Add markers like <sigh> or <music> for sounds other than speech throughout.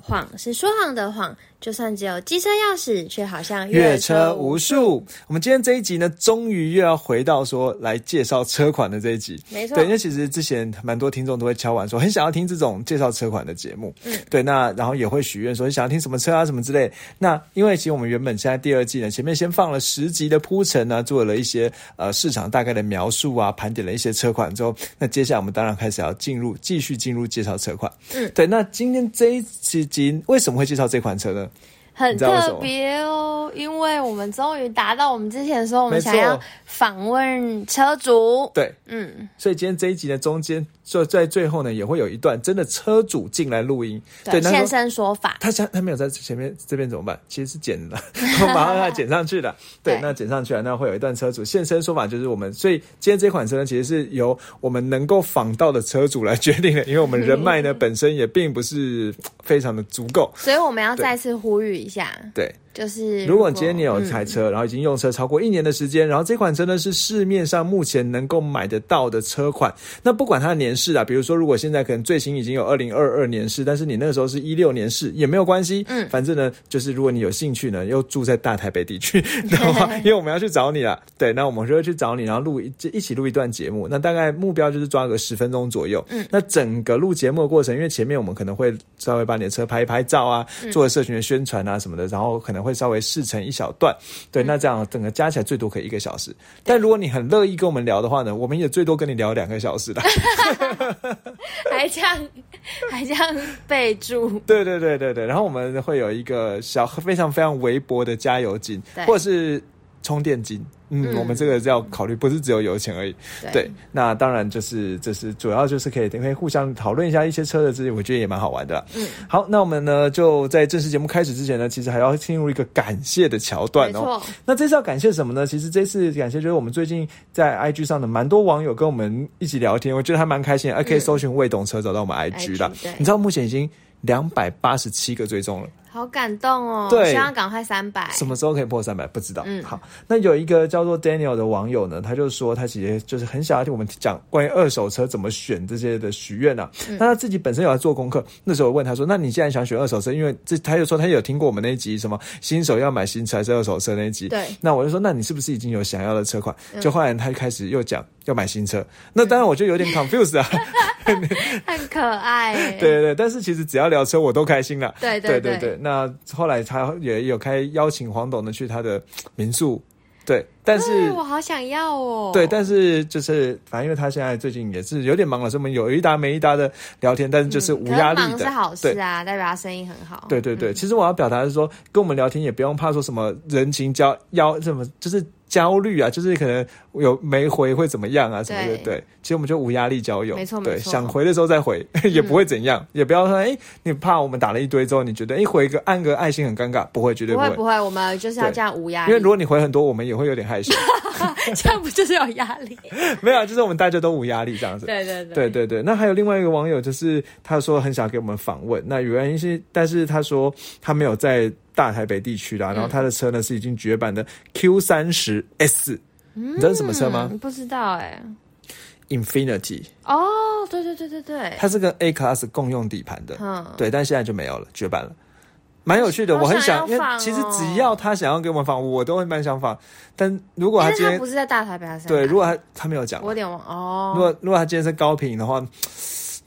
谎是说谎的谎，就算只有机车钥匙，却好像越车无数。我们今天这一集呢，终于又要回到说来介绍车款的这一集。没错对，因为其实之前蛮多听众都会敲完说，很想要听这种介绍车款的节目。嗯，对，那然后也会许愿说，你想要听什么车啊，什么之类。那因为其实我们原本现在第二季呢，前面先放了十集的铺陈呢，做了一些呃市场大概的描述啊，盘点了一些车款之后，那接下来我们当然开始要进入继续进入介绍车款。嗯，对，那今天这一集为什么会介绍这款车呢？很特别哦，因为我们终于达到我们之前说我们想要访问车主。对，嗯，所以今天这一集的中间，就在最后呢，也会有一段真的车主进来录音，对，那现身说法。他想他没有在前面这边怎么办？其实是剪的，<laughs> 我马上要剪上去了。对，对那剪上去了，那会有一段车主现身说法，就是我们。所以今天这款车呢，其实是由我们能够访到的车主来决定的，因为我们人脉呢 <laughs> 本身也并不是非常的足够。所以我们要再次呼吁一下，对，就是如果今天你有一台嗯车，然后已经用车超过一年的时间，然后这款车呢是市面上目前能够买得到的车款，那不管它的年式啊，比如说如果现在可能最新已经有二零二二年式，但是你那个时候是一六年式也没有关系，嗯，反正呢就是如果你有兴趣呢，又住在大台北地区的话，<laughs> <laughs> 因为我们要去找你了，对，那我们就会去找你，然后录一一起录一段节目，那大概目标就是抓个十分钟左右，嗯，那整个录节目的过程，因为前面我们可能会稍微把你的车拍一拍照啊，做社群的宣传啊什么的，然后可能会稍微试成一小段，对，那这样整个加起来最多可以一个小时。但如果你很乐意跟我们聊的话呢，我们也最多跟你聊两个小时的。<laughs> 还这样还这样备注，对对对对对，然后我们会有一个小非常非常微薄的加油金，或者是充电金。嗯，嗯我们这个是要考虑，不是只有油钱而已。对对，那当然就是这是主要就是可以可以互相讨论一下一些车的资讯，我觉得也蛮好玩的。嗯，好，那我们呢就在正式节目开始之前呢，其实还要进入一个感谢的桥段哦。那这次要感谢什么呢？其实这次感谢就是我们最近在 IG 上的蛮多网友跟我们一起聊天，我觉得还蛮开心的。还可以搜寻未懂车找到我们 IG 啦 IG。你知道目前已经两百八十七个追踪了。好感动哦，对希望赶快三百。什么时候可以破三百？不知道。嗯好，那有一个叫做 Daniel 的网友呢，他就说他其实就是很想要听我们讲关于二手车怎么选这些的许愿啊。嗯那他自己本身有在做功课，那时候我问他说：“那你既然想选二手车，因为这他就说他有听过我们那一集什么新手要买新车还是二手车那一集。”对那我就说：“那你是不是已经有想要的车款？”就后来他就开始又讲要买新车，那当然我就有点 confused 啊。<laughs> 很可爱 <laughs> 耶，对对对，但是其实只要聊车我都开心了。对对对对，那后来他也有开邀请黄董呢去他的民宿，对，但是对我好想要哦。对，但是就是反正因为他现在最近也是有点忙了，所以我们有一搭没一搭的聊天，但是就是无压力的，嗯是好对事啊，代表他生意很好。对对对，其实我要表达的是说，跟我们聊天也不用怕说什么人情交邀什么，就是焦虑啊，就是可能有没回会怎么样啊什么的。对对，其实我们就无压力交友，对，没错对想回的时候再回，<laughs> 也不会怎样，也不要说哎，你怕我们打了一堆之后，你觉得哎回个按个爱心很尴尬，不会，绝对会。不会不会，我们就是要对这样无压力。因为如果你回很多，我们也会有点害羞。<laughs> 这样不就是有压力？<laughs> 没有啊，就是我们大家都无压力这样子。对对对对对，那还有另外一个网友，就是他说很想给我们访问，那原因是，但是他说他没有在大台北地区啦，然后他的车呢是已经绝版的 Q 三十 S，、你知道是什么车吗、嗯不知道哎。i n f i n i t y 哦，对对对对对，它是跟 A Class 共用底盘的，嗯，对，但现在就没有了，绝版了。蛮有趣的，我很想，其实哦只要他想要给我们放，我都会蛮想放。但如果他今天他不是在大台北，还是对，如果他他没有讲我，有点忘哦。如果如果他今天是高频的话，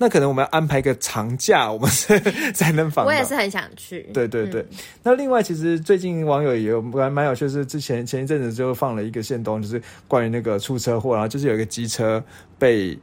那可能我们要安排一个长假，我们是 <laughs> 才能访。我也是很想去。对对对，那另外其实最近网友也有蛮蛮有趣，是之前前一阵子就放了一个线动，就是关于那个出车祸，然后就是有一个机车被连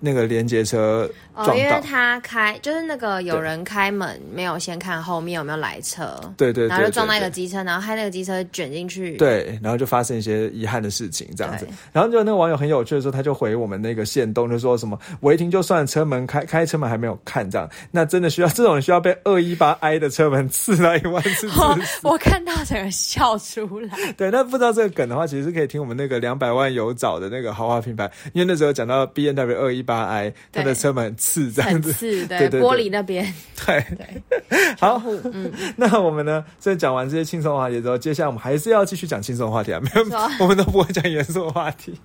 那个连接车哦，撞到，因为他开就是那个有人开门没有先看后面有没有来车，对对对然后就撞到一个机车，然后害那个机车卷进去。对，然后就发生一些遗憾的事情，这样子。然后就那个网友很有趣的时候，他就回我们那个线动，就说什么违停就算车门开开车门还没有看这样，那真的需要这种需要被二一八 i 的车门刺到一万次。我看到整个笑出来。对，那不知道这个梗的话，其实是可以听我们那个两百万有找的那个豪华品牌，因为那时候讲到 B N W 二一八 i，它的对车门很刺这样子。刺，<laughs> 对玻璃那边，对，对，好，嗯，<laughs> 那我们呢，在讲完这些轻松话题之后，接下来我们还是要继续讲轻松话题啊，没有，<laughs> 我们都不会讲严肃的话题。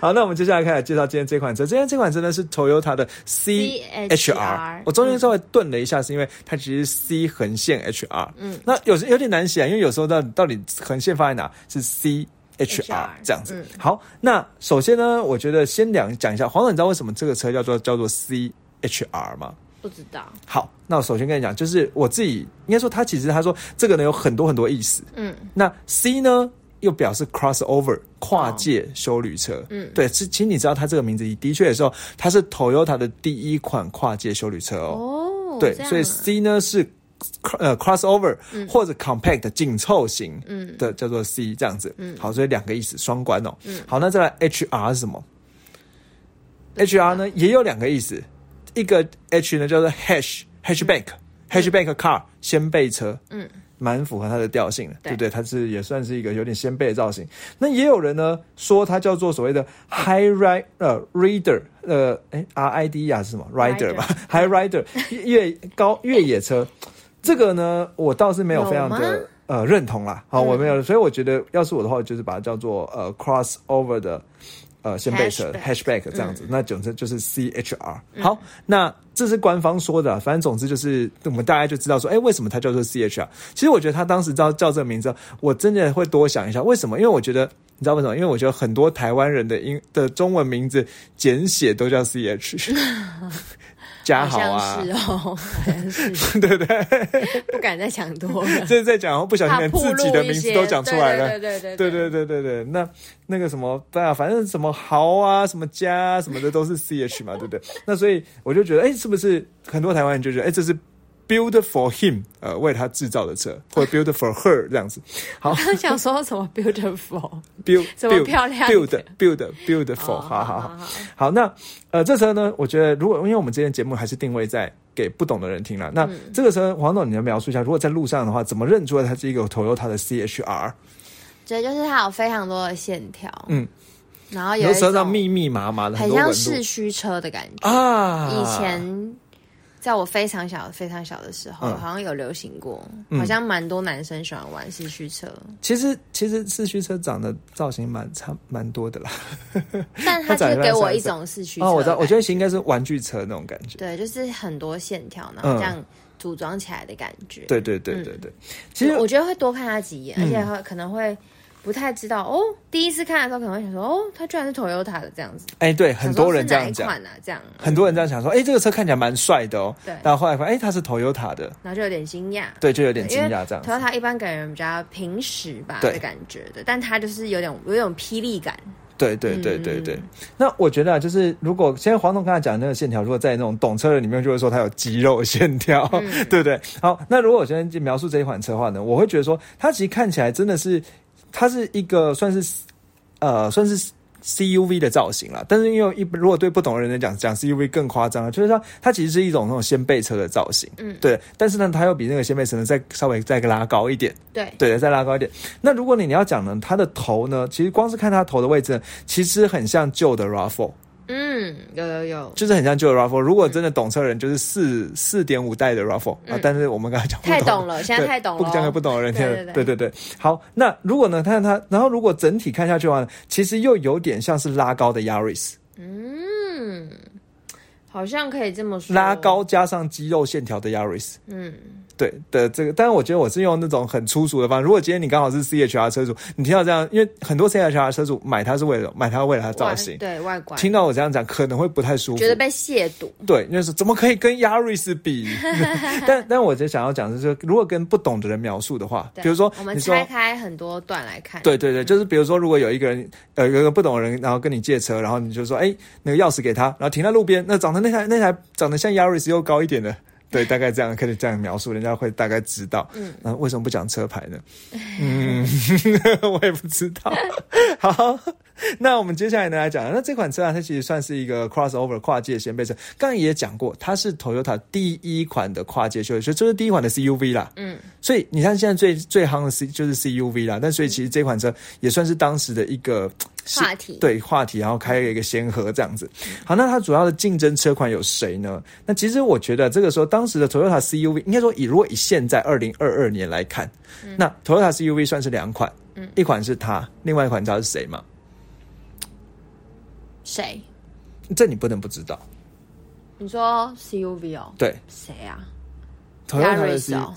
好，那我们接下来开始介绍今天这款车。今天这款车呢是 Toyota 的 CHR，CHR 我中间稍微顿了一下，是因为它其实是 C 横线 HR，嗯，那有时有点难写啊，因为有时候到底到底横线放在哪是 C。HR 这样子，嗯好，那首先呢，我觉得先两讲一下，黄总，你知道为什么这个车叫做叫做 CHR 吗？不知道，好，那我首先跟你讲，就是我自己应该说，他其实他说这个呢有很多很多意思。嗯，那 C 呢又表示 crossover 跨界修旅车。嗯对，是，其实你知道它这个名字的确的时候，它是 Toyota 的第一款跨界修旅车哦。哦，对，所以 C 呢是呃 crossover、或者 compact 紧凑型嗯的叫做 C 这样子。嗯，好，所以两个意思，双关哦。嗯，好，那再来 HR 是什么？HR 呢也有两个意思，一个 H 呢叫做 hash hatchback、hatchback car 先背车。嗯。蛮符合它的调性的，对对不对？它是也算是一个有点先背的造型。那也有人呢说它叫做所谓的 high ride 呃 reader 呃哎 R I D 啊是什么 rider 吧 <laughs> high rider 越高越野车。这个呢，我倒是没有非常的呃认同啦。好，嗯我没有，所以我觉得要是我的话，就是把它叫做呃 crossover 的呃先背车 Hatchback 这样子。那总之就是 CHR。好，那这是官方说的啊，反正总之就是我们大家就知道说，哎，为什么它叫做 CHR？其实我觉得他当时叫叫这个名字，我真的会多想一下，为什么？因为我觉得。你知道为什么？因为我觉得很多台湾人的英的中文名字简写都叫 CH，<laughs> 嘉豪啊是哦，<laughs> 是，对不对？<laughs> 不敢再讲多了，<laughs> 这是在讲，不小心连自己的名字都讲出来了。对对对对对对对对，那那个什么，对啊，反正什么豪啊、什么家啊、什么的都是 C H 嘛，对不对？那所以我就觉得，哎，是不是很多台湾人就觉得，哎，这是 build for him，呃，为他制造的车，或者 <laughs> build for her 这样子。好刚想说什么 beautiful，，build 怎么漂亮 build build beautiful，哦好好好。好，好，那呃，这车呢，我觉得如果因为我们今天节目还是定位在给不懂的人听了，那嗯这个车黄总，你能描述一下，如果在路上的话，怎么认出来它是一个 Toyota 的 CHR？对，就是它有非常多的线条，嗯，然后有一有车上密密麻麻的很像市区车的感觉。路啊。以前在我非常小、非常小的时候，嗯好像有流行过，嗯好像蛮多男生喜欢玩四驱车，其实其实四驱车长得造型蛮差蛮多的啦。<laughs> 但它就它长得给我一种四驱车。哦，我知道，我觉得应该是玩具车那种感觉。对，就是很多线条，然后这样组装起来的感觉。对对对对对，其实我觉得会多看他几眼，嗯而且会可能会不太知道哦。第一次看的时候可能会想说，哦，它居然是 Toyota 的这样子，哎，对，很多人这样讲，想很多人这样想说，哎，这个车看起来蛮帅的哦。对但后来发现，哎，它是 Toyota 的，然后就有点惊讶。对，就有点惊讶这样子。Toyota 一般给人比较平实吧的感觉的，但它就是有点有一种霹雳感。对对对对对。嗯那我觉得啊，就是如果现在黄总刚才讲的那个线条，如果在那种懂车的里面，就会说它有肌肉线条，嗯对不对？好，那如果我现在描述这一款车的话呢，我会觉得说，它其实看起来真的是，它是一个算是呃算是。CUV 的造型啦，但是因为一如果对不懂的人来讲，讲 CUV 更夸张了，就是说它其实是一种那种掀背车的造型，嗯。对，但是呢，它又比那个掀背车呢再稍微再拉高一点，对，对，再拉高一点。那如果你你要讲呢，它的头呢，其实光是看它头的位置呢，其实很像旧的 RAV4，嗯，有有有，就是很像旧的 RAV4。如果真的懂车人，就是四四点五代的 RAV4、啊。但是我们刚才讲不太懂了，现在太懂了哦。不讲给不懂的人听了。对对对对对，好，那如果呢，看它，然后如果整体看下去的话，其实又有点像是拉高的 Yaris，嗯，好像可以这么说。拉高，加上肌肉线条的 Yaris。嗯，对的，这个，但是我觉得我是用那种很粗俗的方式。如果今天你刚好是 CHR 车主，你听到这样，因为很多 CHR 车主买它是为了买它为了它造型，对外观，听到我这样讲可能会不太舒服，觉得被亵渎。对，因为是怎么可以跟 Yaris 比？<laughs> 但但我就想要讲的是，如果跟不懂的人描述的话，比如说我们拆开很多段来看。对对对，就是比如说，如果有一个人，呃，有一个不懂的人，然后跟你借车，然后你就说，哎，那个钥匙给他，然后停在路边，那长得那台那台长得像 Yaris 又高一点的，对，大概这样可以这样描述，人家会大概知道。嗯，那为什么不讲车牌呢？<laughs> 嗯，<laughs> 我也不知道。好，<laughs> 那我们接下来呢来讲，那这款车啊，它其实算是一个 crossover 跨界掀背车。刚刚也讲过，它是 Toyota 第一款的跨界休旅车，这是第一款的 CUV 啦。嗯，所以你看现在最最夯的 C 就是 CUV 啦。但所以其实这款车也算是当时的一个话题对话题，然后开了一个先河这样子。好，那它主要的竞争车款有谁呢？那其实我觉得这个时候当时的 Toyota CUV 应该说以如果以现在二零二二年来看，那 Toyota CUV 算是两款。一款是它，另外一款你知道是谁吗？谁？这你不能不知道。你说 CUV 哦？对，谁啊？Yaris 哦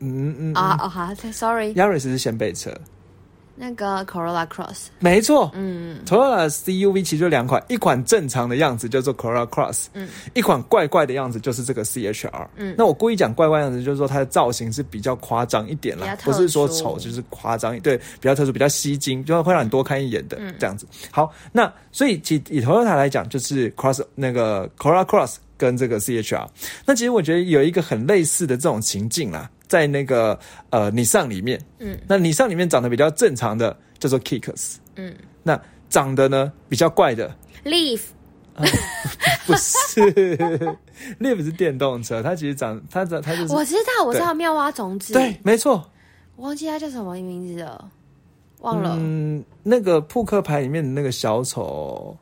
嗯嗯啊哦好，Sorry，Yaris 是掀背车。那个 Corolla Cross，没错，嗯，Corolla CUV 其实就两款，一款正常的样子叫做 Corolla Cross，嗯，一款怪怪的样子就是这个 CHR，嗯，那我故意讲怪怪样子，就是说它的造型是比较夸张一点啦，不是说丑，就是夸张，对，比较特殊，比较吸睛，就会让你多看一眼的这样子。好，那所以以以 Toyota 来讲，就是 Cross 那个 Corolla Cross 跟这个 CHR，那其实我觉得有一个很类似的这种情境啦。在那个呃，你上里面，嗯，那你上里面长得比较正常的叫做 Kicks，嗯，那长得呢比较怪的？Leaf，<laughs> 不是。<laughs> Leaf 是电动车，它其实长它长它就是我知道我知道妙蛙种子，对，没错，我忘记它叫什么名字了，忘了，嗯，那个扑克牌里面的那个小丑。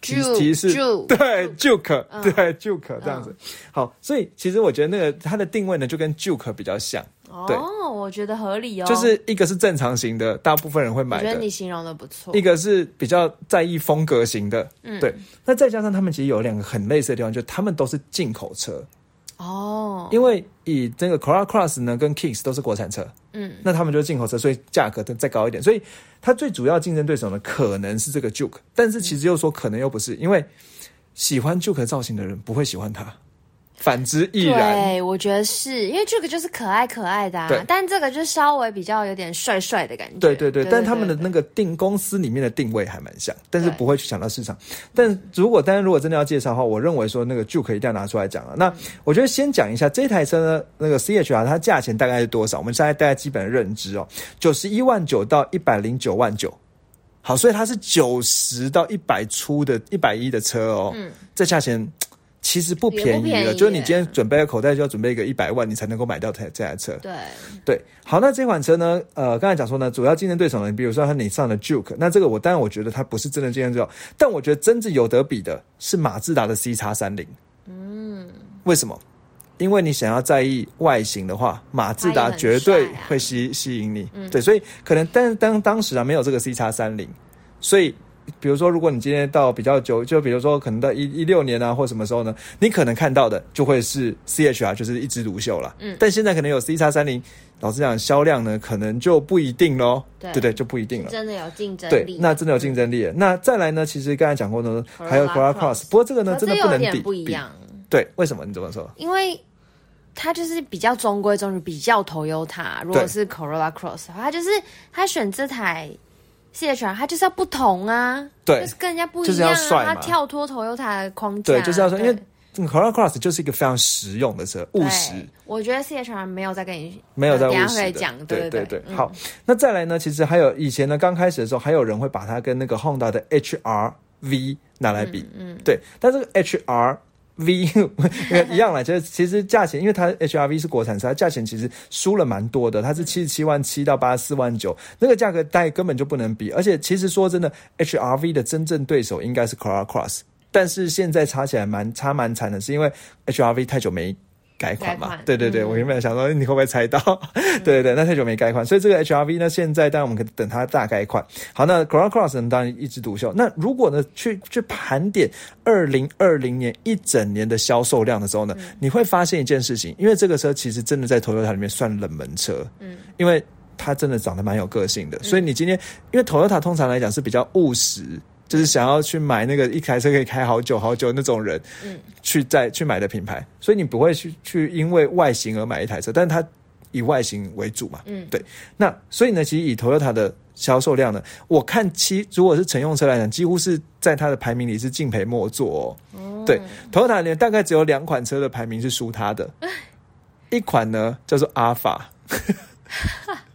提示对 Juke 对 Juke 这样子好，所以其实我觉得那个它的定位呢就跟 Juke 比较像哦，我觉得合理哦，就是一个是正常型的，大部分人会买的。我觉得你形容的不错。一个是比较在意风格型的，嗯，对。那再加上他们其实有两个很类似的地方，就他们都是进口车。哦，因为以这个 Corolla Cross 呢跟 Kicks 都是国产车，嗯，那他们就是进口车，所以价格再再高一点，所以它最主要竞争对手呢可能是这个 Juke，但是其实又说可能又不是，因为喜欢 Juke 造型的人不会喜欢它。反之亦然。对，我觉得是因为这个就是可爱可爱的，啊，但这个就稍微比较有点帅帅的感觉。对对对，但他们的那个定公司里面的定位还蛮像，但是不会去抢到市场。但如果，但是如果真的要介绍的话，我认为说那个 Juke 一定要拿出来讲了。那我觉得先讲一下这台车呢，那个 CHR 它价钱大概是多少？我们现在大概基本的认知哦，九十一万九到一百零九万九。好，所以它是九十到一百出的一百一的车哦。嗯，这价钱。其实不便宜的，就是你今天准备个口袋就要准备一个一百万，你才能够买到台这台车。对对，好，那这款车呢？呃，刚才讲说呢，主要竞争对手呢，比如说它你上的 Juke，那这个我当然我觉得它不是真的竞争对手，但我觉得真正有得比的是马自达的 C 叉三零。嗯，为什么？因为你想要在意外形的话，马自达绝对会吸吸引你。对，所以可能但当当时啊没有这个 C 叉三零，所以。比如说，如果你今天到比较久，就比如说可能到一一六年啊，或什么时候呢？你可能看到的就会是 C H R，就是一枝独秀了。嗯，但现在可能有 C 叉三零，老实讲，销量呢可能就不一定喽。对对对，就不一定了。真的有竞争力，对，那真的有竞争力。那再来呢？其实刚才讲过呢，还有 Corolla Cross，不过这个呢真的不能比。不一样。对，为什么？你怎么说？因为它就是比较中规中矩，比较 Toyota。如果是 Corolla Cross 的话，就是它选这台。C H R 它就是要不同啊，对，就是跟人家不一样啊，他跳脱 Toyota 的框架，对，就是要说，因为 Corolla Cross 就是一个非常实用的车，务实。我觉得 C H R 没有在跟你没有在务实讲，对对对。好，那再来呢？其实还有以前呢，刚开始的时候，还有人会把它跟那个 Honda 的 H R V 拿来比，嗯，对，但这个 H R。V <laughs> 一样了，就是其实价钱，因为它 HRV 是国产车，它价钱其实输了蛮多的。它是七十七万七到八十四万九，那个价格带根本就不能比。而且其实说真的，HRV 的真正对手应该是 Corolla Cross，但是现在差起来蛮差蛮惨的，是因为 HRV 太久没。改款嘛？对对对，我原本想说你会不会猜到？<laughs> 对对对，那太久没改款，所以这个 HRV 呢，现在当然我们可以等它大改款。好，那 Corolla Cross 呢，当然一枝独秀。那如果呢，去去盘点二零二零年一整年的销售量的时候呢，你会发现一件事情，因为这个车其实真的在 Toyota 里面算冷门车，嗯，因为它真的长得蛮有个性的，所以你今天因为 Toyota 通常来讲是比较务实。就是想要去买那个一台车可以开好久好久那种人，嗯，去再去买的品牌，所以你不会去去因为外形而买一台车，但是它以外形为主嘛，嗯，对。那所以呢，其实以 Toyota 的销售量呢，我看其如果是乘用车来讲，几乎是在它的排名里是敬陪末座哦。对，Toyota 里大概只有两款车的排名是输它的，<laughs> 一款呢叫做阿法。<laughs>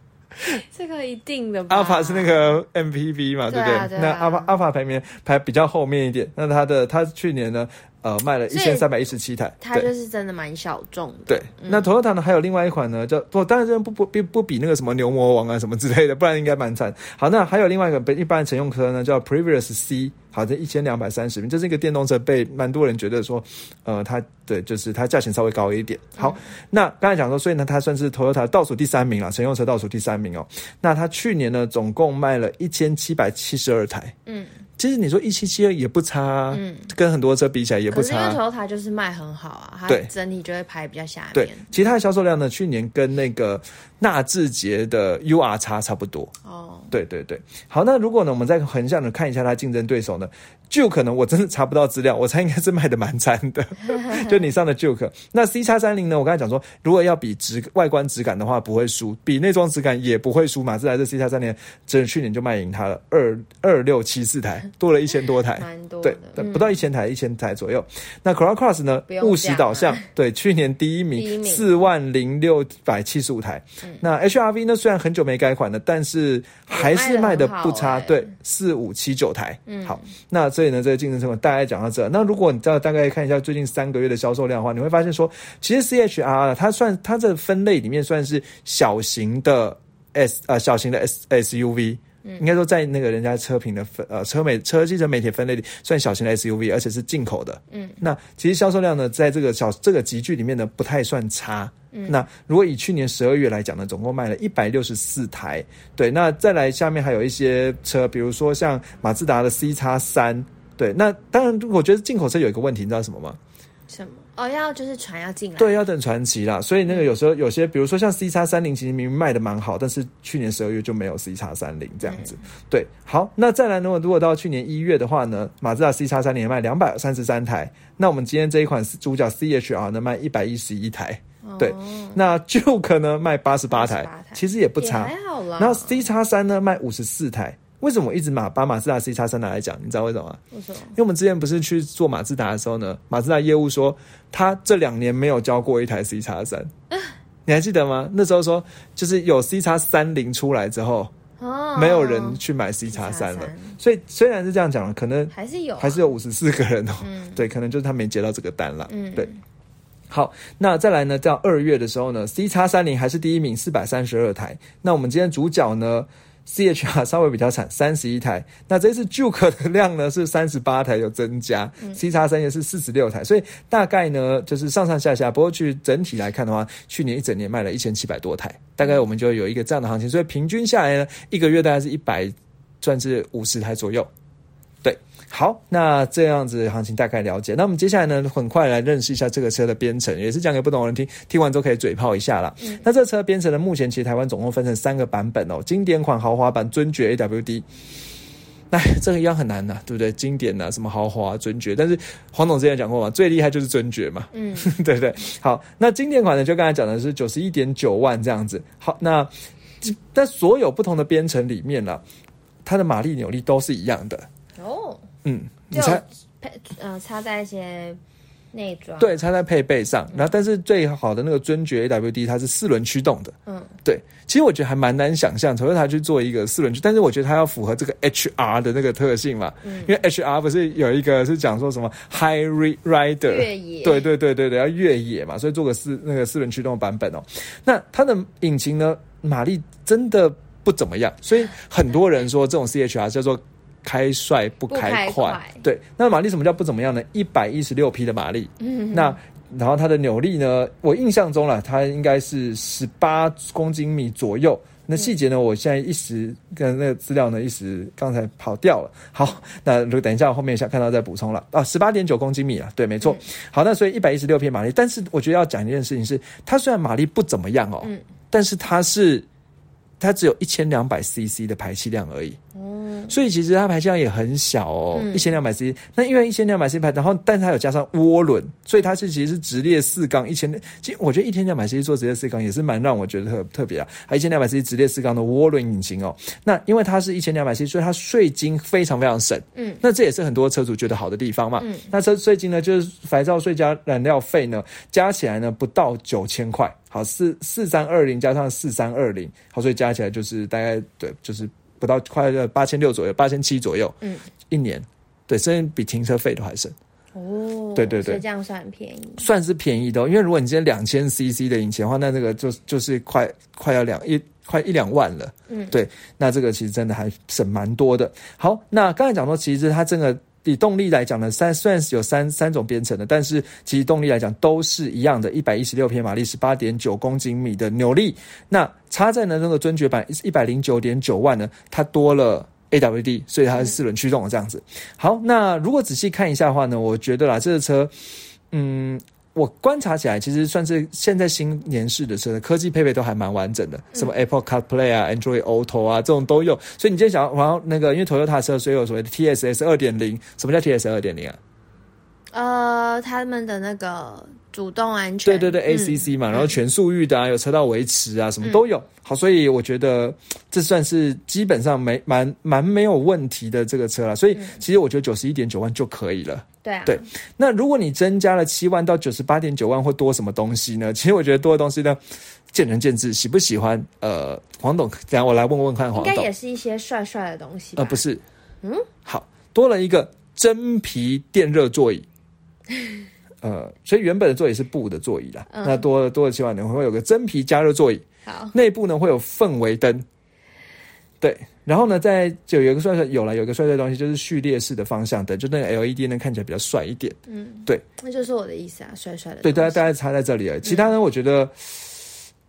<laughs> 这个一定的吧。阿法是那个 MPV 嘛，对不对？对啊对啊那阿法阿法排名排比较后面一点。那他的他去年呢，呃，卖了一千三百一十七台，它就是真的蛮小众的。对。那 Toyota 呢，还有另外一款呢，叫不，当然这不不不不比那个什么牛魔王啊什么之类的，不然应该蛮惨。好，那还有另外一个被一般的乘用车呢，叫 Previous C。好，这一千两百三十名，这是一个电动车，被蛮多人觉得说，呃，它对，就是它价钱稍微高一点。好，那刚才讲说，所以呢，它算是 Toyota 倒数第三名了，乘用车倒数第三名哦。那它去年呢，总共卖了一千七百七十二台。嗯，其实你说一七七二也不差、啊，嗯跟很多车比起来也不可是因为差。啊 Toyota 就是卖很好啊，它整体就会排比较下对面。，其他的销售量呢，去年跟那个纳智捷的 UR 叉差不多。哦，对对对，好，那如果呢，我们再横向的看一下它竞争对手呢，Juke 呢，我真的查不到资料，我猜应该是卖的蛮惨的，<laughs> 就你上的 Juke。那 C 叉三零呢，我刚才讲说，如果要比质外观质感的话，不会输，比内装质感也不会输。马自达这 C 叉三零，真的去年就卖赢它了，二二六七四台，<laughs> 多了一千多台。蛮多对的，，不到一千台，一千台左右。那 Corolla Cross 呢不？用务实导向讲，对，去年第一名，<laughs> 名四万零六百七十五台。那 HRV 呢？虽然很久没改款了，但是还是卖的不差，对，四五七九台。嗯好，那所以呢，这个竞争成本大概讲到这。那如果你知道大概看一下最近三个月的销售量的话，你会发现说，其实 CHR 它算它这分类里面算是小型的 S 呃小型的 S SUV。应该说，在那个人家车评的分呃车媒车汽车媒体分类里，算小型的 SUV，而且是进口的。嗯，那其实销售量呢，在这个小这个集聚里面呢，不太算差。嗯，那如果以去年十二月来讲呢，总共卖了一百六十四台。对，那再来下面还有一些车，比如说像马自达的 C 叉三。对，那当然，我觉得进口车有一个问题，你知道什么吗？什么？哦，要就是船要进来。对，要等传奇啦。所以那个有时候有些，比如说像 C 叉三零，其实明明卖的蛮好，但是去年十二月就没有 C 叉三零这样子。对，好，那再来呢？如果到去年一月的话呢，马自达 C 叉三零也卖两百三十三台。那我们今天这一款主角 CHR 呢，卖一百一十一台。对，那 Juke 呢卖八十八台88台，其实也不差。还好啦。然后 C 叉三呢卖五十四台。为什么我一直马把马自达 C 叉三拿来讲？你知道为什么吗？为什么？因为我们之前不是去做马自达的时候呢，马自达业务说他这两年没有交过一台 C 叉三，<laughs> 你还记得吗？那时候说就是有 C 叉三零出来之后，哦，没有人去买 C 叉三了。所以虽然是这样讲了，可能还是有啊，还是有五十四个人哦，嗯 <laughs> 对，可能就是他没接到这个单了，嗯对。好，那再来呢？到二月的时候呢，C 叉三零还是第一名，四百三十二台。那我们今天主角呢，CHR 稍微比较惨，三十一台。那这次 Juke 的量呢是三十八台，有增加、c 叉三也是四十六台，所以大概呢就是上上下下。不过去整体来看的话，去年一整年卖了一千七百多台，大概我们就有一个这样的行情。所以平均下来呢，一个月大概是一百，算是五十台左右。对，好，那这样子行情大概了解。那我们接下来呢，很快来认识一下这个车的编程，也是讲给不懂的人听，听完之后可以嘴炮一下啦。那这车编程呢，目前其实台湾总共分成三个版本哦，经典款、豪华版、尊爵 AWD。哎，这个一样很难呐、对不对？经典呐、什么豪华、尊爵，但是黄总之前讲过嘛，最厉害就是尊爵嘛，嗯，<laughs> 对不对？好，那经典款呢，就刚才讲的是九十一点九万这样子。好，那在所有不同的编程里面呢、它的马力扭力都是一样的。哦，嗯，你就猜配呃插在一些内装，对，插在配备上，然后但是最好的那个尊爵 AWD 它是四轮驱动的，嗯，对，其实我觉得还蛮难想象，Toyota 去做一个四轮驱，但是我觉得它要符合这个 HR 的那个特性嘛，嗯。因为 HR 不是有一个是讲说什么 High Rider 越野对对对对对，要越野嘛，所以做个四那个四轮驱动版本哦。那它的引擎呢，马力真的不怎么样，所以很多人说这种 CHR 叫做开帅不不开开快。对，那马力什么叫不怎么样呢？一百一十六匹的马力，嗯那然后它的扭力呢，我印象中了，它应该是十八公斤米左右。那细节呢？我现在一时跟那个资料呢，一时刚才跑掉了。好，那如果等一下后面想看到再补充了啊，十八点九公斤米啊，对，没错。好，那所以一百一十六匹马力，但是我觉得要讲一件事情是，它虽然马力不怎么样哦，嗯但是它是它只有一千两百 CC 的排气量而已。哦，所以其实它排气量也很小哦，一千两百 cc。那因为一千两百 cc 排，然后但它有加上涡轮，所以它是其实是直列四缸一千。其实我觉得一千两百 cc 做直列四缸也是蛮让我觉得特特别啊，还一千两百 cc 直列四缸的涡轮引擎哦。那因为它是一千两百 cc，所以它税金非常非常省。嗯，那这也是很多车主觉得好的地方嘛。嗯，那车税金呢，就是牌照税加燃料费呢，加起来呢不到九千块。好，四四三二零加上四三二零，好，所以加起来就是大概对，就是不到快八千六左右，八千七左右，嗯，一年，对，甚至比停车费都还省。哦，对对对，这样算很便宜，算是便宜的，因为如果你今天两千 CC 的引擎的话，那这个就就是快快要两一快一两万了。嗯，对，那这个其实真的还省蛮多的。好，那刚才讲说，其实它这个。以动力来讲呢，三虽然是有三三种编程的，但是其实动力来讲都是一样的，一百一十六匹马力，十八点九公斤米的扭力。那插在呢那个尊爵版一百零九点九万呢，它多了 AWD，所以它是四轮驱动的这样子。好，那如果仔细看一下的话呢，我觉得啦，这个车，嗯。我观察起来，其实算是现在新年式的车，科技配备都还蛮完整的，什么 Apple CarPlay 啊、Android Auto 啊，这种都有。所以你今天想要，然后那个因为 Toyota 车，所以有所谓的 TSS 二点零。什么叫 TSS 二点零啊？呃，他们的那个主动安全，对对对，ACC 嘛，然后全速域的啊，有车道维持啊，什么都有。好，所以我觉得这算是基本上没蛮蛮没有问题的这个车了。所以其实我觉得九十一点九万就可以了。对啊，对，那如果你增加了七万到九十八点九万，会多什么东西呢？<laughs> 其实我觉得多的东西呢，见仁见智，喜不喜欢？呃，黄董，等下我来问问看，黄董，应该也是一些帅帅的东西。呃，不是，嗯，好多了一个真皮电热座椅，呃，所以原本的座椅是布的座椅啦，那多了多了七万呢，会有个真皮加热座椅，好，内部呢会有氛围灯。对，然后呢，在就有一个帅帅有了，有一个帅帅的东西，就是序列式的方向灯，就那个 LED 呢看起来比较帅一点。嗯，对，那就是我的意思啊，帅帅的。对，大家大家插在这里了。其他呢，我觉得，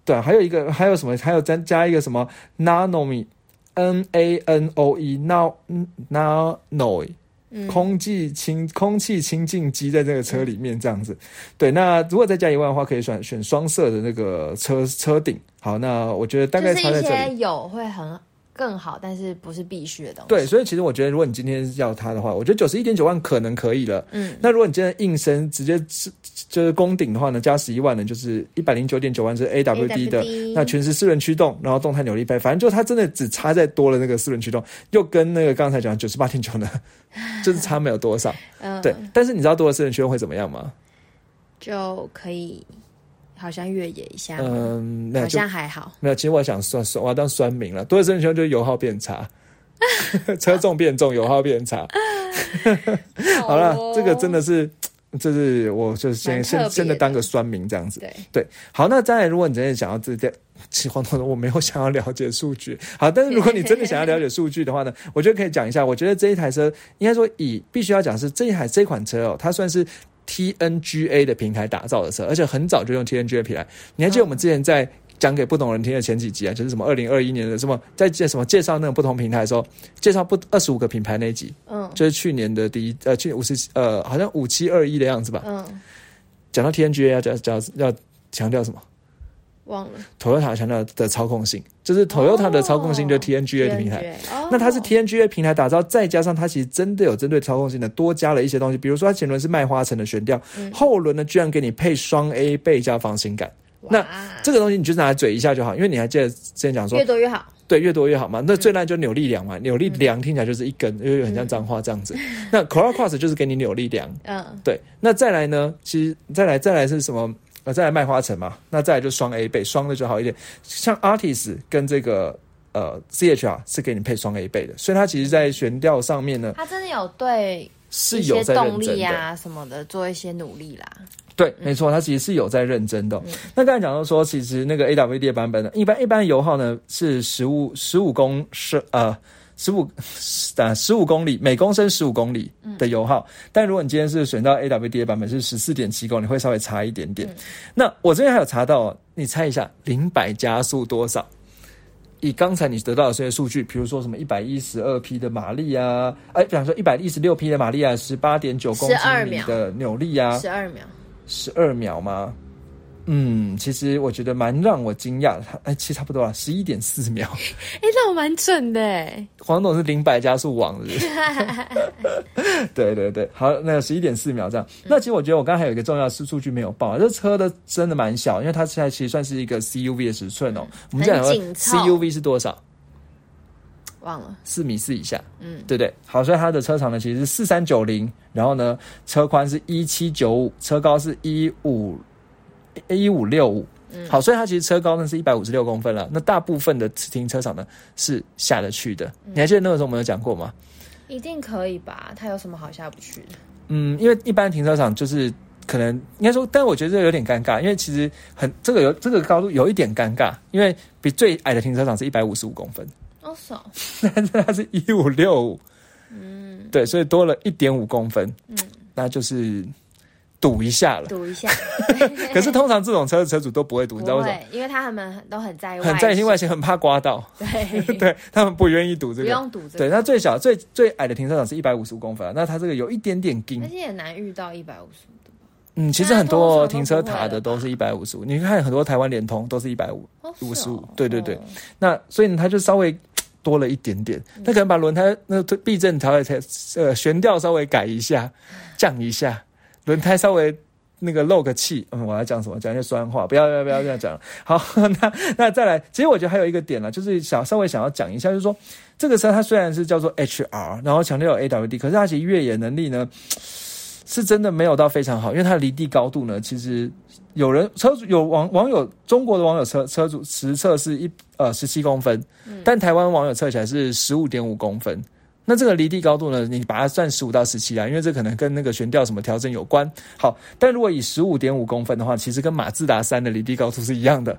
对，还有一个还有什么？还有再加一个什么 Nanoe，N A N O E，Nano，Nano，空气清空气清净机在这个车里面这样子。对，那如果再加一万的话，可以选选双色的那个车车顶。好，那我觉得大概插在这里有会很。更好，但是不是必须的东西。对，所以其实我觉得，如果你今天要它的话，我觉得九十一点九万可能可以了。嗯，那如果你今天硬升直接是就是攻顶的话呢，加十一万呢，就是一百零九点九万是 AWD 的，那全是四轮驱动，然后动态扭力配，反正就它真的只差在多了那个四轮驱动，又跟那个刚才讲九十八点九呢，<laughs> 就是差没有多少。嗯，对。但是你知道多了四轮驱动会怎么样吗？就可以。好像越野一下，嗯，好像还好。没有，其实我想算算，我要当酸民了。多了升圈就油耗变差，<laughs> 车重变重，油耗变差。<laughs> 好了，这个真的是，这是我就是先先现在当个酸民这样子。对对，好，那再来，如果你真的想要这件，其黄头的我没有想要了解数据。好，但是如果你真的想要了解数据的话呢，我觉得可以讲一下。我觉得这一台车应该说以必须要讲是这一台这款车哦，它算是。TNGA 的平台打造的车，而且很早就用 TNGA 平台。你还记得我们之前在讲给不懂人听的前几集啊，就是什么二零二一年的什么在介什么介绍那个不同平台的时候，介绍不二十五个品牌那一集，嗯，就是去年的第一呃，去年五十呃，好像五七二一的样子吧，嗯，讲到 TNGA 要讲讲要强调什么？忘了，Toyota 强调的操控性，就是 Toyota 的操控性，就 TNGA 的平台。那它是 TNGA 平台打造，再加上它其实真的有针对操控性的，多加了一些东西。比如说，它前轮是麦花臣的悬吊，后轮呢居然给你配双 A 倍加防倾杆。那这个东西你就拿来嘴一下就好，因为你还记得之前讲说，越多越好。对，越多越好嘛。那最烂就扭力梁嘛，扭力梁听起来就是一根，因为很像脏话这样子。那 Corolla Cross 就是给你扭力梁。嗯，对。那再来呢？其实再来再来是什么？那再来麦花城嘛，那再来就双 A 倍，双的就好一点。像 Artist 跟这个呃 CHR 是给你配双 A 倍的，所以它其实，在悬吊上面呢，它真的有对是有在动力啊什么的做一些努力啦。对，没错，它其实是有在认真的。那刚才讲到说，其实那个 AWD 版本的，一般一般油耗呢是十五十五公升呃。十五啊，<laughs> 十五公里每公升十五公里的油耗，但如果你今天是选到 AWDA 版本，是十四点七公里，会稍微差一点点。那我这边还有查到，你猜一下零百加速多少？以刚才你得到的这些数据，比如说什么一百一十二匹的马力啊，哎，比方说一百一十六匹的马力啊，十八点九公斤米的扭力啊，十二秒，十二秒吗？嗯，其实我觉得蛮让我惊讶的，他哎，其实差不多啊，十一点四秒。<laughs> 哎，那我蛮准的哎。黄董是零百加速王的。<laughs> 对对对，好，那十一点四秒这样。那其实我觉得我刚才还有一个重要数数据没有报，这车的真的蛮小，因为它现在其实算是一个 CUV 的尺寸哦。我们讲 CUV 是多少？忘了，四米四以下。嗯，对对。好，所以它的车长呢其实是四三九零，然后呢车宽是一七九五，车高是一五。一五六五，好，所以它其实车高呢是一百五十六公分了。那大部分的停车场呢是下得去的。你还记得那个时候我们有讲过吗？一定可以吧？它有什么好下不去的？嗯，因为一般停车场就是可能应该说，但我觉得这有点尴尬，因为其实很这个有这个高度有一点尴尬，因为比最矮的停车场是一百五十五公分，哦少，但是 <laughs> 它是一五六五，嗯，对，所以多了一点五公分，嗯，那就是。赌一下了，赌一下。<laughs> 可是通常这种车的车主都不会赌，你知道为什么？因为他们都很在意，很在意外形，很怕刮到。对，<laughs> 对他们不愿意赌这个，不用赌这个。对，那最小、最最矮的停车场是一百五十五公分，那它这个有一点点金，而且也难遇到一百五十五的。嗯，其实很多停车塔的都是一百五十五，你看很多台湾联通都是一百五五十五。对对对，那所以呢，它就稍微多了一点点，他可能把轮胎那避震调才呃悬吊稍微改一下，降一下。轮胎稍微那个漏个气，嗯，我要讲什么？讲一些酸话，不要不要不要这样讲。好，<laughs> 那那再来，其实我觉得还有一个点呢，就是想稍微想要讲一下，就是说这个车它虽然是叫做 HR，然后强调有 AWD，可是它其实越野能力呢是真的没有到非常好，因为它的离地高度呢，其实有人车主有网网友中国的网友车车主实测是一呃十七公分，但台湾网友测起来是十五点五公分。那这个离地高度呢？你把它算十五到十七啊，因为这可能跟那个悬吊什么调整有关。好，但如果以十五点五公分的话，其实跟马自达三的离地高度是一样的，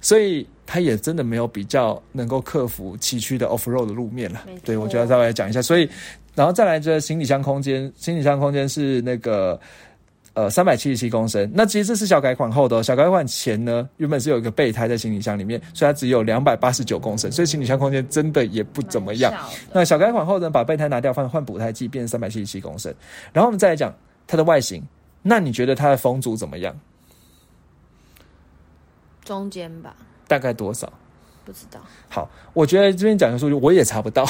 所以它也真的没有比较能够克服崎岖的 off road 的路面了。对，我就要再来讲一下。所以，然后再来这行李箱空间，行李箱空间是那个。呃，三百七十七公升，那其实这是小改款后的。小改款前呢，原本是有一个备胎在行李箱里面，所以它只有两百八十九公升，所以行李箱空间真的也不怎么样。那小改款后呢，把备胎拿掉，换换补胎剂，变成三百七十七公升。然后我们再来讲它的外形，那你觉得它的风阻怎么样？中间吧。大概多少？不知道。好，我觉得这边讲的数据我也查不到，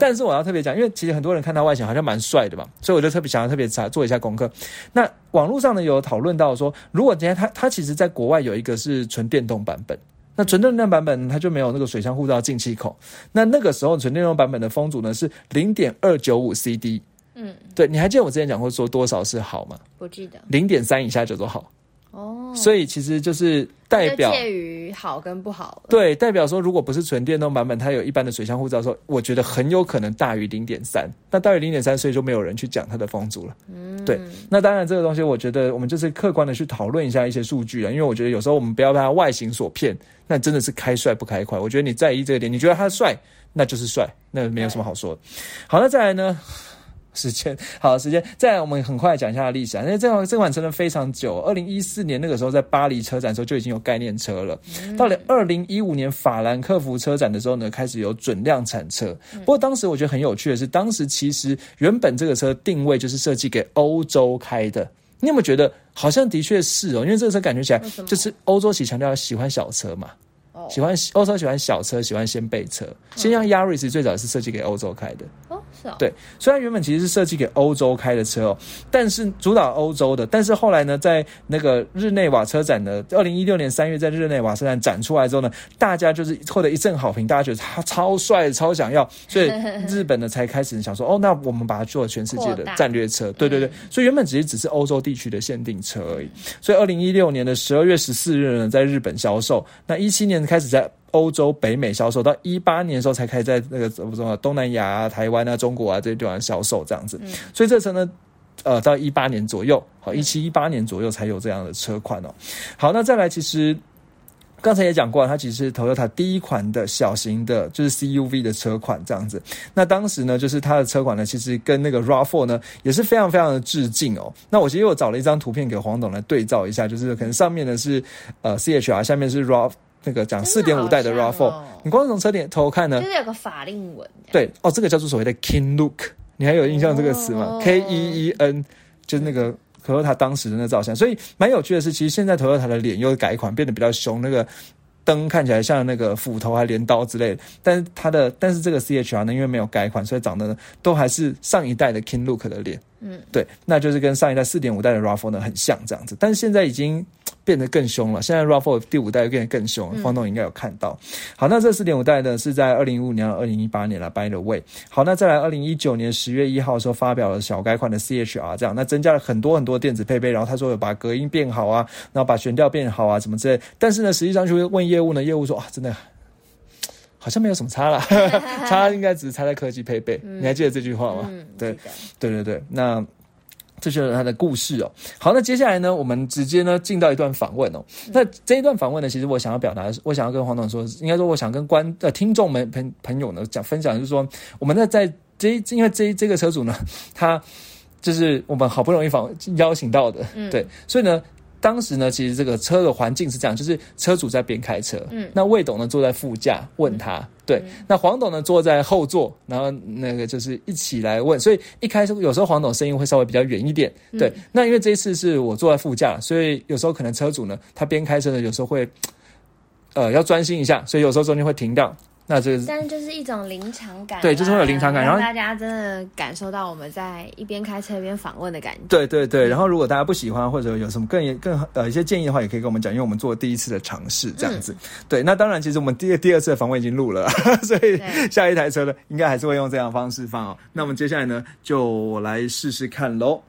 但是我要特别讲，因为其实很多人看他外形好像蛮帅的嘛，所以我就特别想要特别查做一下功课。那网络上呢有讨论到说，如果今天他他其实在国外有一个是纯电动版本，那纯电动版本它就没有那个水箱护罩进气口，那那个时候纯电动版本的风阻呢是零点二九五 CD。嗯，对，你还记得我之前讲过说多少是好吗？不记得。零点三以下叫做好。哦，所以其实就是代表介于好跟不好。对，代表说，如果不是纯电动版本，它有一般的水箱护罩，说我觉得很有可能大于零点三。那大于零点三，所以就没有人去讲它的风阻了。嗯，对。那当然，这个东西我觉得我们就是客观的去讨论一下一些数据啊，因为我觉得有时候我们不要被它外形所骗，那真的是开帅不开快。我觉得你在意这个点，你觉得他帅，那就是帅，那没有什么好说的。好，那再来呢？时间好，时间再来，我们很快讲一下历史啊。因为这款这款车呢非常久，二零一四年那个时候在巴黎车展的时候就已经有概念车了。到了二零一五年法兰克福车展的时候呢，开始有准量产车。不过当时我觉得很有趣的是，当时其实原本这个车定位就是设计给欧洲开的。你有没有觉得好像的确是哦？因为这个车感觉起来就是欧洲喜强调喜欢小车嘛，喜欢欧洲喜欢小车，喜欢掀背车。先像 Yaris 最早是设计给欧洲开的。对，虽然原本其实是设计给欧洲开的车哦，但是主导欧洲的，但是后来呢，在那个日内瓦车展的，二零一六年三月在日内瓦车展展出来之后呢，大家就是获得一阵好评，大家觉得他超帅，超想要，<laughs> 所以日本呢才开始想说，哦，那我们把它做全世界的战略车，对对对，所以原本其实只是欧洲地区的限定车而已，所以二零一六年的十二月十四日呢，在日本销售，那一七年开始在。欧洲、北美销售到一八年的时候才开始在那个什么东南亚啊、台湾啊、中国啊这些地方销售这样子，所以这车呢，呃，到一八年左右，好一七一八年左右才有这样的车款哦。好，那再来，其实刚才也讲过，它其实是 Toyota 第一款的小型的，就是 CUV 的车款这样子。那当时呢，就是它的车款呢，其实跟那个 RAV4 呢也是非常非常的致敬哦。那我其实我找了一张图片给黄董来对照一下，就是可能上面呢是呃 CHR，下面是 RAV。那个讲四点五代的 RAV4，你光从车顶头看呢，就是有个法令纹。对，哦，这个叫做所谓的 King Look，你还有印象这个词吗？K E E N，就是那个 Toyota 当时的那造型。所以蛮有趣的是，其实现在 Toyota 的脸又改款，变得比较凶，那个灯看起来像那个斧头还镰刀之类的。但是它的，但是这个 CHR 呢，因为没有改款，所以长得都还是上一代的 King Look 的脸。嗯，对，那就是跟上一代四点五代的 RAV4 呢很像这样子，但是现在已经 <tsk> 变得更凶了。现在 RAV4 第五代变得更凶，黄总应该有看到。好，那这四点五代呢是在二零一五年、二零一八年了，By the way。好，那再来二零一九年十月一号的时候发表了小改款的 CHR，这样，那增加了很多很多电子配备，然后他说有把隔音变好啊，然后把悬吊变好啊，什么之类。但是呢，实际上去问业务呢，业务说啊，真的。好像没有什么差了，<laughs> 差应该只是差在科技配备。你还记得这句话吗？对，对对对。那这就是他的故事哦。好，那接下来呢，我们直接呢进到一段访问哦。那这一段访问呢，其实我想要表达，我想要跟黄总说，应该说我想跟观呃听众们朋朋友呢讲分享，就是说我们在在这因为这这个车主呢，他就是我们好不容易访邀请到的，对，所以呢。当时呢，其实这个车的环境是这样，就是车主在边开车，嗯，那魏董呢坐在副驾问他，对，那黄董呢坐在后座，然后那个就是一起来问，所以一开始有时候黄董声音会稍微比较远一点，对，那因为这一次是我坐在副驾，所以有时候可能车主呢他边开车呢有时候会，呃，要专心一下，所以有时候中间会停掉。那这个，但是就是一种临场感，对，就是会有临场感，然后大家真的感受到我们在一边开车一边访问的感觉。对对对，然后如果大家不喜欢或者有什么更更呃一些建议的话，也可以跟我们讲，因为我们做第一次的尝试这样子。对，那当然，其实我们第第二次的访问已经录了，<laughs> 所以下一台车呢，应该还是会用这样的方式放哦。那我们接下来呢，就来试试看喽。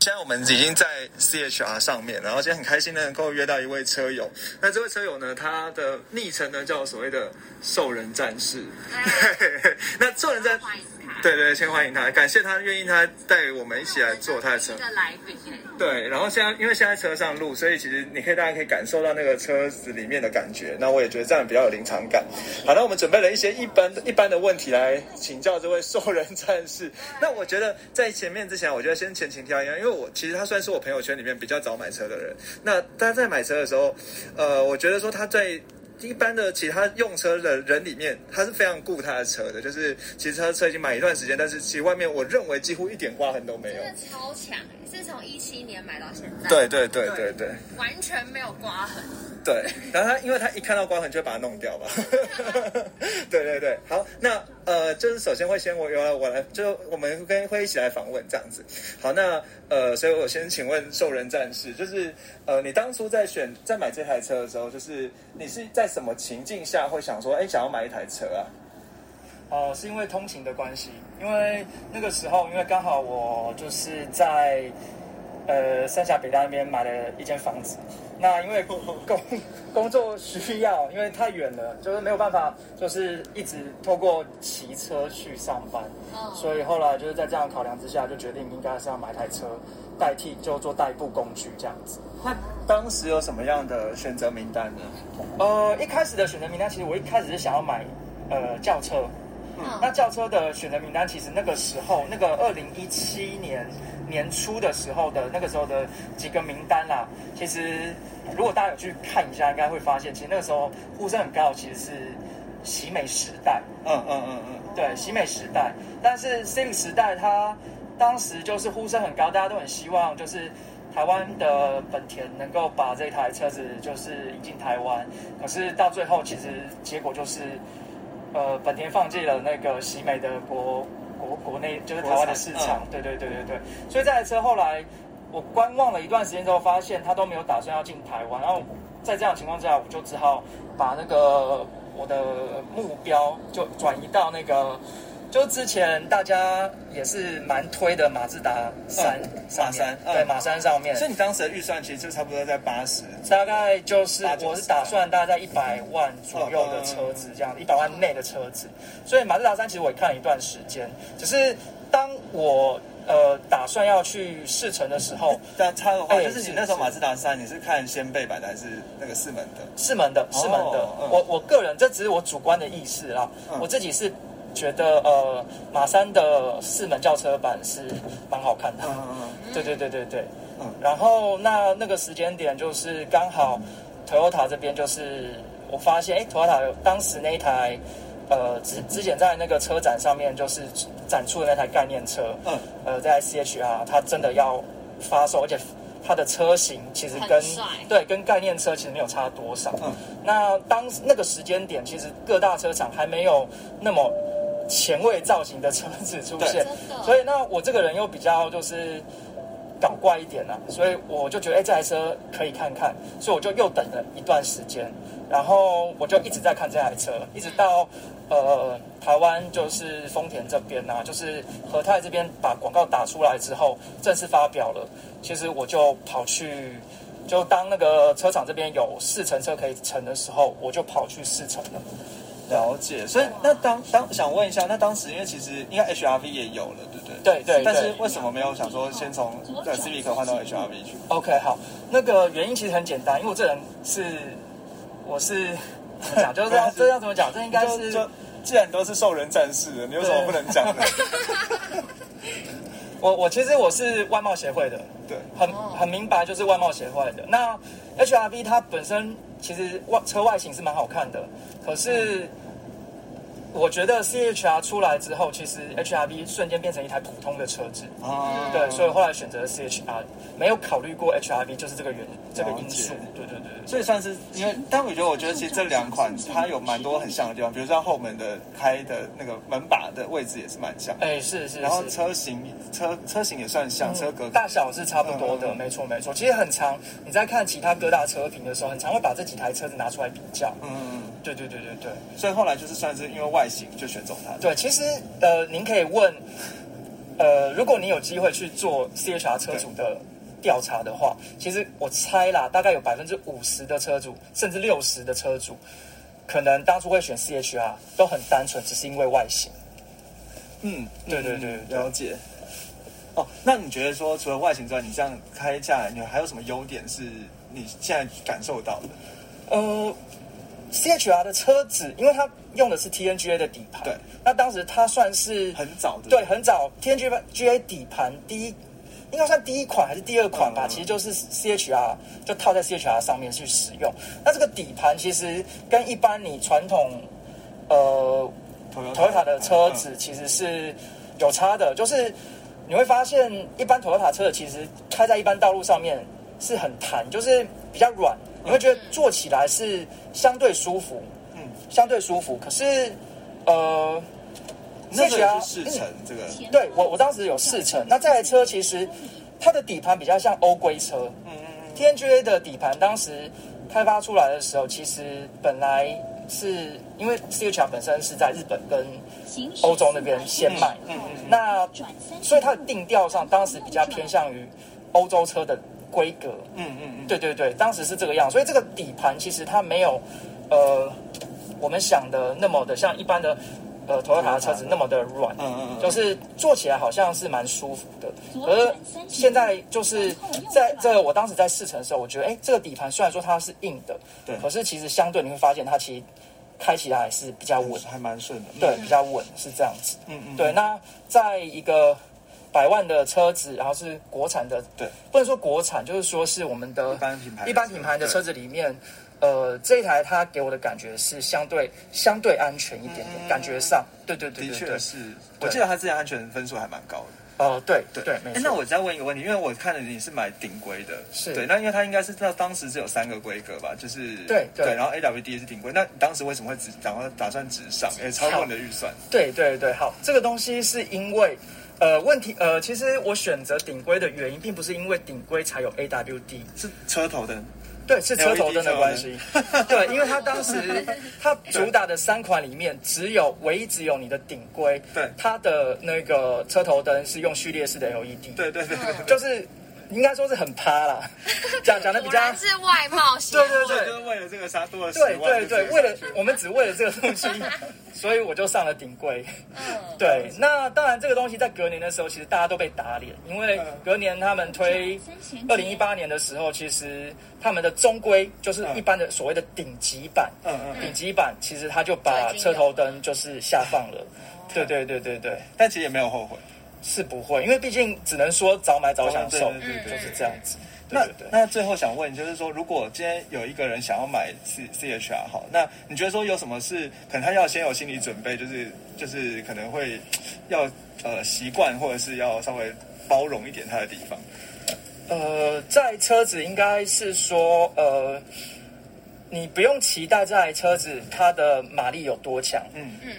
现在我们已经在 CHR 上面，然后今天很开心的能够约到一位车友。那这位车友呢，他的昵称呢叫所谓的“兽人战士”。<laughs> 那兽人战。对对，先欢迎他，感谢他愿意他带我们一起来坐他的车。来宾对，然后现在因为现在车上路，所以其实你可以大家可以感受到那个车子里面的感觉。那我也觉得这样比较有临场感。好，那我们准备了一些一般一般的问题来请教这位兽人战士。那我觉得在前面之前，我觉得先前情提要，因为我其实他算是我朋友圈里面比较早买车的人。那他在买车的时候，呃，我觉得说他在。一般的其他用车的人里面，他是非常顾他的车的。就是其实他的车已经买一段时间，但是其实外面我认为几乎一点刮痕都没有。真的超强，是从一七年买到现在。对对对对对，完全没有刮痕。对，然后他因为他一看到刮痕就会把它弄掉吧。<laughs> 对对对，好，那呃，就是首先会先我由我来，就我们跟会一起来访问这样子。好，那呃，所以我先请问兽人战士，就是呃，你当初在选在买这台车的时候，就是你是在什么情境下会想说，哎，想要买一台车啊？哦，是因为通勤的关系，因为那个时候，因为刚好我就是在呃三峡北大那边买了一间房子。那因为工工作需要，因为太远了，就是没有办法，就是一直透过骑车去上班，所以后来就是在这样考量之下，就决定应该是要买台车代替，就做代步工具这样子。那当时有什么样的选择名单呢？呃，一开始的选择名单，其实我一开始是想要买呃轿车。那轿车的选择名单，其实那个时候，那个二零一七年年初的时候的那个时候的几个名单啦，其实如果大家有去看一下，应该会发现，其实那个时候呼声很高，其实是喜美时代。嗯嗯嗯嗯，对，喜美时代。但是 Civic 时代，它当时就是呼声很高，大家都很希望就是台湾的本田能够把这台车子就是引进台湾。可是到最后，其实结果就是。呃，本田放弃了那个喜美的国国国内就是台湾的市场，对对对对对，所以这台车后来我观望了一段时间之后，发现它都没有打算要进台湾，然后在这样情况之下，我就只好把那个我的目标就转移到那个。就之前大家也是蛮推的马自达三，马三，对马三上面。所以你当时的预算其实就差不多在八十，大概就是我是打算大概在一百万左右的车子这样，一百万内的车子。所以马自达三其实我也看了一段时间，只是当我呃打算要去试乘的时候，<laughs> 但插的话，就是你那时候马自达三你是看掀背版的还是那个四门的？四门的，四门的。我我个人这只是我主观的意识啦，我自己是。觉得呃，马三的四门轿车版是蛮好看的。嗯嗯嗯。<laughs> 对对对对对。嗯。然后那那个时间点就是刚好，Toyota 这边就是我发现，哎，Toyota 当时那一台呃，之之前在那个车展上面就是展出的那台概念车。嗯。呃，在 CHR，它真的要发售，而且它的车型其实跟对跟概念车其实没有差多少。嗯，那当那个时间点，其实各大车厂还没有那么前卫造型的车子出现，所以那我这个人又比较就是搞怪一点啊，所以我就觉得哎这台车可以看看，所以我就又等了一段时间，然后我就一直在看这台车，一直到。呃，台湾就是丰田这边呐，就是和泰这边把广告打出来之后，正式发表了。其实我就跑去，就当那个车厂这边有试乘车可以乘的时候，我就跑去试乘了。了解。所以那当当想问一下，那当时因为其实应该 HRV 也有了，对不对？对对。但是为什么没有想说先从对 Civic 换到 HRV 去？OK，好，那个原因其实很简单，因为我这人是我是。讲 <laughs> 就是这样，这要怎么讲？这应该是，就既然都是受人战士的，你有什么 <laughs> 不能讲的？<laughs> 我我其实我是外贸协会的，对，很很明白，就是外贸协会的。那 HRV 它本身其实外车外形是蛮好看的，可是。我觉得 C H R 出来之后，其实 H R V 瞬间变成一台普通的车子。啊，对，所以后来选择 C H R，没有考虑过 H R V，就是这个原这个因素。对对对，所以算是因为，但我觉得，我觉得其实这两款它有蛮多很像的地方，比如说后门的开的那个门把的位置也是蛮像。哎，是是。然后车型车车型也算像，车格大小是差不多的，没错没错。其实很长，你在看其他各大车评的时候，很常会把这几台车子拿出来比较。嗯。对对对对对，所以后来就是算是因为外形就选中它。对，其实呃，您可以问，呃，如果你有机会去做 C H R 车主的调查的话，其实我猜啦，大概有百分之五十的车主，甚至六十的车主，可能当初会选 C H R 都很单纯，只是因为外形。嗯，对对对，了解。哦，那你觉得说除了外形之外，你这样开下来，你还有什么优点是你现在感受到的？呃。C H R 的车子，因为它用的是 T N G A 的底盘，对，那当时它算是很早的，对，很早 T N G A 底盘第一，应该算第一款还是第二款吧？其实就是 C H R 就套在 C H R 上面去使用。那这个底盘其实跟一般你传统呃 Toyota 的车子其实是有差的，就是你会发现一般 Toyota 车其实开在一般道路上面是很弹，就是比较软。你会觉得坐起来是相对舒服，嗯，相对舒服。可是，呃，那个试乘这个，对我我当时有四乘。那这台车其实它的底盘比较像欧规车，嗯嗯嗯。TNGA 的底盘当时开发出来的时候，其实本来是因为 CHR 本身是在日本跟欧洲那边先卖，嗯嗯。那所以它的定调上，当时比较偏向于欧洲车的。规格，嗯嗯嗯，对对对，当时是这个样，所以这个底盘其实它没有，呃，我们想的那么的像一般的，呃，头塔的车子那么的软，嗯嗯嗯，就是坐起来好像是蛮舒服的。而现在就是在这我当时在试乘的时候，我觉得，哎，这个底盘虽然说它是硬的，对，可是其实相对你会发现它其实开起来还是比较稳，还蛮顺的，对，比较稳是这样子，嗯嗯，对。那在一个。百万的车子，然后是国产的，对，不能说国产，就是说是我们的一般品牌，一般品牌的车子里面，呃，这一台它给我的感觉是相对相对安全一点点，感觉上，对对对，的确是，我记得它之前安全分数还蛮高的。哦，对对对，没错。那我再问一个问题，因为我看了你是买顶规的，是。对，那因为它应该是到当时是有三个规格吧，就是对对，然后 A W D 是顶规，那你当时为什么会只打算打算直上，也超过你的预算？对对对，好，这个东西是因为。呃，问题呃，其实我选择顶规的原因，并不是因为顶规才有 AWD，是车头灯，对，是车头灯的关系。对，因为它当时它主打的三款里面，只有唯一只有你的顶规，对，它的那个车头灯是用序列式的 LED，对对对，就是。应该说是很趴啦，<laughs> 讲讲的比较是外貌 <laughs> 型，对对对，就是为了这个杀多了对对对，为了我们只为了这个东西，<laughs> 所以我就上了顶柜。嗯，对，那当然这个东西在隔年的时候，其实大家都被打脸，因为隔年他们推二零一八年的时候，其实他们的中规就是一般的所谓的顶级版，嗯嗯，顶级版其实他就把车头灯就是下放了，对对对对对，但其实也没有后悔。是不会，因为毕竟只能说早买早享受，就是这样子。那那最后想问，就是说，如果今天有一个人想要买 C C H R 好，那你觉得说有什么是可能他要先有心理准备，就是就是可能会要呃习惯，或者是要稍微包容一点他的地方？呃，在车子应该是说，呃，你不用期待这台车子它的马力有多强。嗯嗯。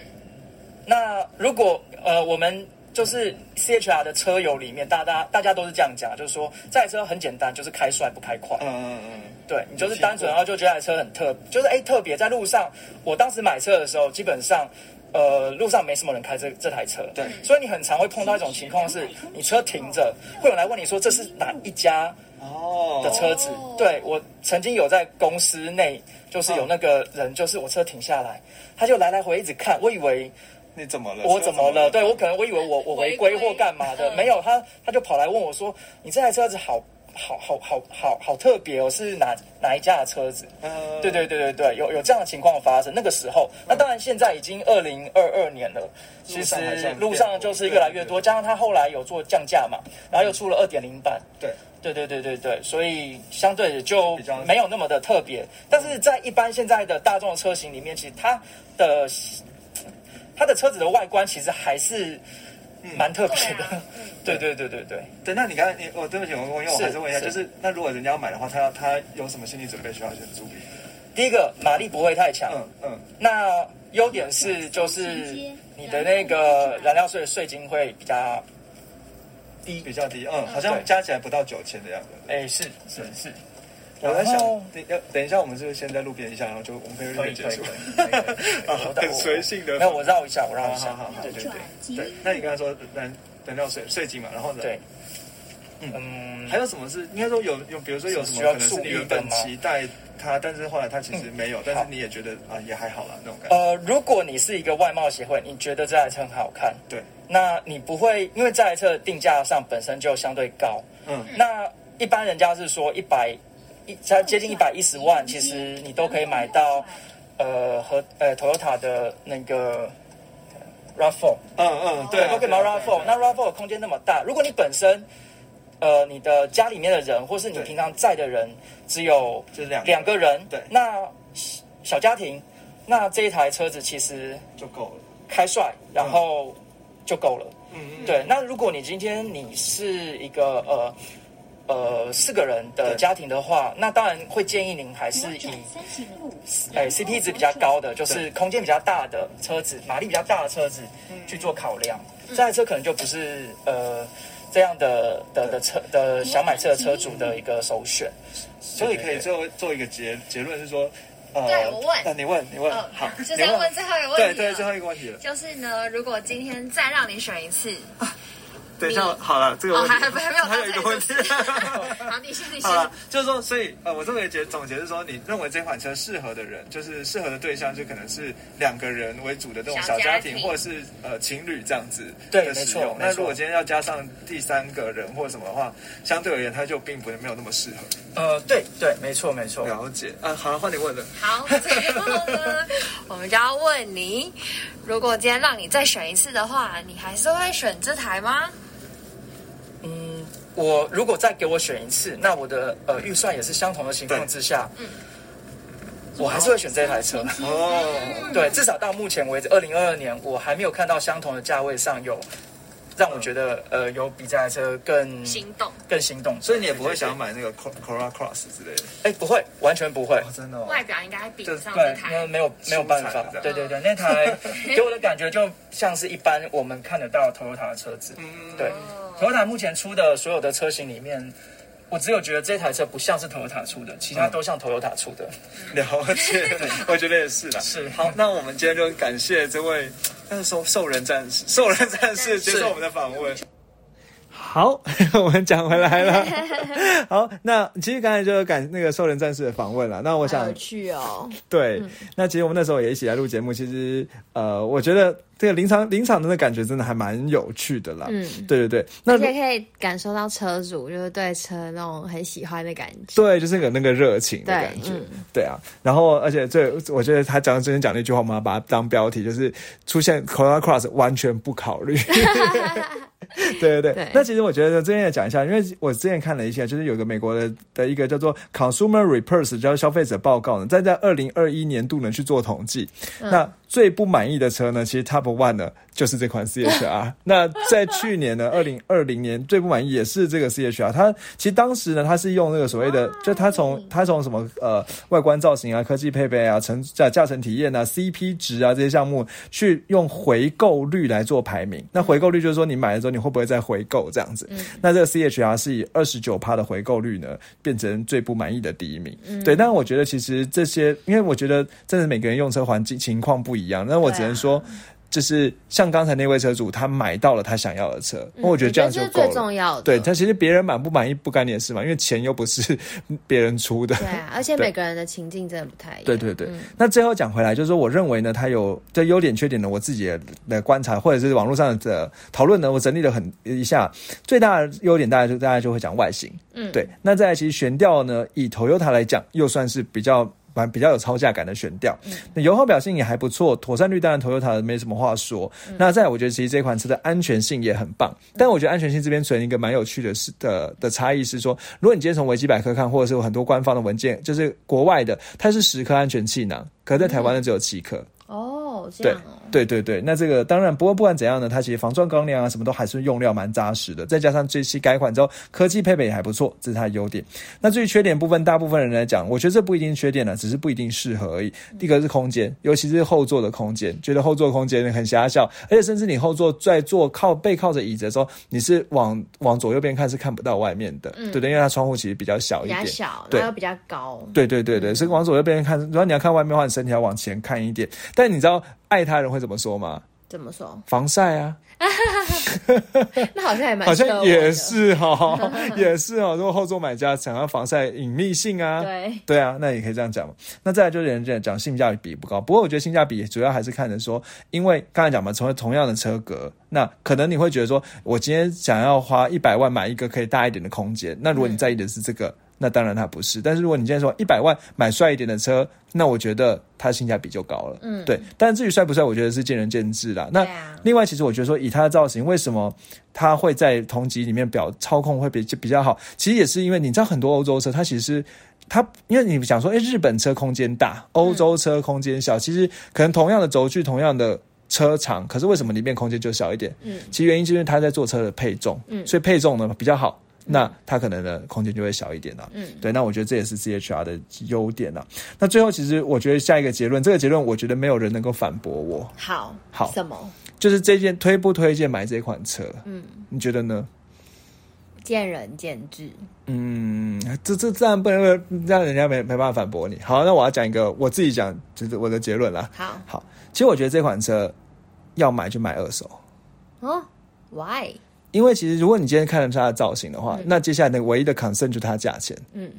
那如果呃，我们就是 C H R 的车友里面，大家大家都是这样讲，就是说这台车很简单，就是开帅不开快。嗯嗯嗯。对你就是单纯，然后就觉得这台车很特，就是哎特别在路上。我当时买车的时候，基本上。呃，路上没什么人开这这台车，对，所以你很常会碰到一种情况，是你车停着，会有人来问你说这是哪一家哦的车子？对我曾经有在公司内，就是有那个人，就是我车停下来，他就来来回一直看，我以为你怎么了？我怎么了？对我可能我以为我我违规或干嘛的，没有他他就跑来问我说，你这台车子好。好好好好好特别哦，是哪哪一家的车子？对对对对对，有有这样的情况发生。那个时候，那当然现在已经二零二二年了，其实路上就是越来越多。加上他后来有做降价嘛，然后又出了二点零版。对对对对对对，所以相对就没有那么的特别。但是在一般现在的大众车型里面，其实它的它的车子的外观其实还是。蛮特别的，对 <laughs> 对对对对。对，那你刚才你，我对不起，我我因为我还是问一下，就是那如果人家要买的话，他要他有什么心理准备需要先注意？第一个，马力不会太强，嗯嗯。那优点是就是你的那个燃料税的税金会比较低，比较低，嗯，好像加起来不到九千的样子。哎，是是是。我在想，等要等一下，我们是不是先在路边一下，然后就我们可以可以结束？<laughs> 很随性的。那我绕一下，我绕一下。好好好，对对对。对，那你刚才说燃燃料税税金嘛，然后呢？对。嗯，还有什么是应该说有有，比如说有什么可能是你原本期待它，但是后来它其实没有，但是你也觉得啊也还好啦那种感觉。呃，如果你是一个外貌协会，你觉得这台车很好看，对，那你不会因为这台车定价上本身就相对高，嗯，那一般人家是说一百。一才接近一百一十万，其实你都可以买到，呃，和呃，Toyota 的那个 Rav4，嗯嗯，对，都可以买 Rav4。那 Rav4 空间那么大，如果你本身，呃，你的家里面的人，或是你平常在的人，只有就是两两个人，对，那小家庭，那这一台车子其实就够了，开帅，然后就够了。嗯嗯，对。那如果你今天你是一个呃。呃，四个人的家庭的话，那当然会建议您还是以，哎，CP 值比较高的，就是空间比较大的车子，马力比较大的车子去做考量。这台车可能就不是呃这样的的的车的想买车的车主的一个首选。所以可以最后做一个结结论是说，呃，对我问，那你问你问，好，就是要问最后一个问题，对对，最后一个问题了，就是呢，如果今天再让你选一次。等一下，好了，这个问题还还没有，还有一个问题。<laughs> 好，你先，你先。好了，就是说，所以呃，我这个结总结是说，你认为这款车适合的人，就是适合的对象，就可能是两个人为主的这种小家庭，或者是呃情侣这样子的使用。那如果今天要加上第三个人或什么的话，相对而言，它就并不没有那么适合。呃，对对，没错没错。了解啊，好了，换你问了。好，最后呢，我们就要问你，如果今天让你再选一次的话，你还是会选这台吗？嗯，我如果再给我选一次，那我的呃预算也是相同的情况之下，嗯，我还是会选这台车。哦，<laughs> 对，至少到目前为止，二零二二年我还没有看到相同的价位上有让我觉得呃有比这台车更心动、更心动。所以你也不会想要买那个 Corolla Cross 之类的？哎，不会，完全不会，真的。外表应该比不上这台，没有没有办法。对对对，那台 <laughs> 给我的感觉就像是一般我们看得到 Toyota 的车子，对。Toyota 目前出的所有的车型里面，我只有觉得这台车不像是 Toyota 出的，其他都像 Toyota 出的。<laughs> 了解，我觉得也是啦。是，好，那我们今天就感谢这位，那是兽兽人战士，兽人战士接受我们的访问。好，<laughs> 我们讲回来了。<laughs> 好，那其实刚才就是感那个兽人战士的访问了。那我想，有趣哦。对，那其实我们那时候也一起来录节目。其实，呃，我觉得这个临场临场的那感觉真的还蛮有趣的啦。嗯，对对对。那也可以感受到车主就是对车那种很喜欢的感觉。对，就是有那个热情的感觉。对啊。然后，而且最我觉得他讲之前讲那句话，我们要把它当标题，就是出现 Corolla Cross 完全不考虑。<laughs> 对对对，那其实我觉得这边也讲一下，因为我之前看了一下，就是有个美国的的一个叫做 Consumer Reports，叫消费者报告呢，在在二零二一年度呢去做统计，那最不满意的车呢，其实 Top One 呢就是这款 CHR。<laughs> 那在去年呢，二零二零年最不满意也是这个 CHR。它其实当时呢，它是用那个所谓的，就它从它从什么呃外观造型啊、科技配备啊、乘驾驾乘体验啊、CP 值啊这些项目，去用回购率来做排名。那回购率就是说你买了之后你会不会再回购这样子？那这个 CHR 是以二十九趴的回购率呢，变成最不满意的第一名。对，但我觉得其实这些，因为我觉得真的每个人用车环境情况不一样，那我只能说。就是像刚才那位车主，他买到了他想要的车，我觉得这样就够了。最重要的，对他其实别人满不满意不干你的事嘛，因为钱又不是 <laughs> 别人出的。对啊，而且每个人的情境真的不太一样。对对对。那最后讲回来，就是说，我认为呢，他有这优点缺点呢，我自己的观察或者是网络上的讨论呢，我整理了很一下，最大的优点大家就大家就会讲外形。嗯，对。那在其实悬吊呢，以 Toyota 来讲，又算是比较。蛮比较有超价感的选调，那油耗表现也还不错，妥善率当然 Toyota 没什么话说。那再我觉得其实这款车的安全性也很棒，但我觉得安全性这边存一个蛮有趣的是的的差异是说，如果你今天从维基百科看，或者是有很多官方的文件，就是国外的，它是十颗安全气囊，可在台湾的只有七颗。哦，这样哦，对对对，那这个当然，不过不管怎样呢，它其实防撞钢梁啊，什么都还是用料蛮扎实的，再加上这期改款之后，科技配备也还不错，这是它的优点。那至于缺点部分，大部分人来讲，我觉得这不一定缺点了，只是不一定适合而已。第一个是空间，尤其是后座的空间，觉得后座空间很狭小，而且甚至你后座在坐靠背靠着椅子的时候，你是往往左右边看是看不到外面的，对的，因为它窗户其实比较小一点，小，对，又比较高，对对对对，所以往左右边看，如果你要看外面的话，你身体要往前看一点。但你知道爱他人会怎么说吗？怎么说？防晒啊！<laughs> 那好像也蛮好像也是哈，<laughs> 也是哦。如果后座买家想要防晒隐秘性啊，对对啊，那也可以这样讲嘛。那再来就是人家讲性价比不高，不过我觉得性价比主要还是看的说，因为刚才讲嘛，从同样的车格，那可能你会觉得说，我今天想要花一百万买一个可以大一点的空间，那如果你在意的是这个。那当然它不是，但是如果你今天说一百万买帅一点的车，那我觉得它性价比就高了。嗯，对。但至于帅不帅，我觉得是见仁见智啦。那另外，其实我觉得说以它的造型，为什么它会在同级里面表操控会比比较好？其实也是因为你知道很多欧洲车，它其实它因为你想说，哎，日本车空间大，欧洲车空间小，其实可能同样的轴距，同样的车长，可是为什么里面空间就小一点？嗯，其实原因就是它在做车的配重，嗯，所以配重呢比较好。那它可能的空间就会小一点了，嗯，对，那我觉得这也是 C H R 的优点了。那最后，其实我觉得下一个结论，这个结论我觉得没有人能够反驳我。好，好，什么？就是这件推不推荐买这款车？嗯，你觉得呢？见仁见智。嗯，这这自然不能让人家没没办法反驳你。好，那我要讲一个我自己讲，就是我的结论了。好，好，其实我觉得这款车要买就买二手。哦，Why？因为其实，如果你今天看了它的造型的话，那接下来的唯一的 concern 就是它的价钱。嗯，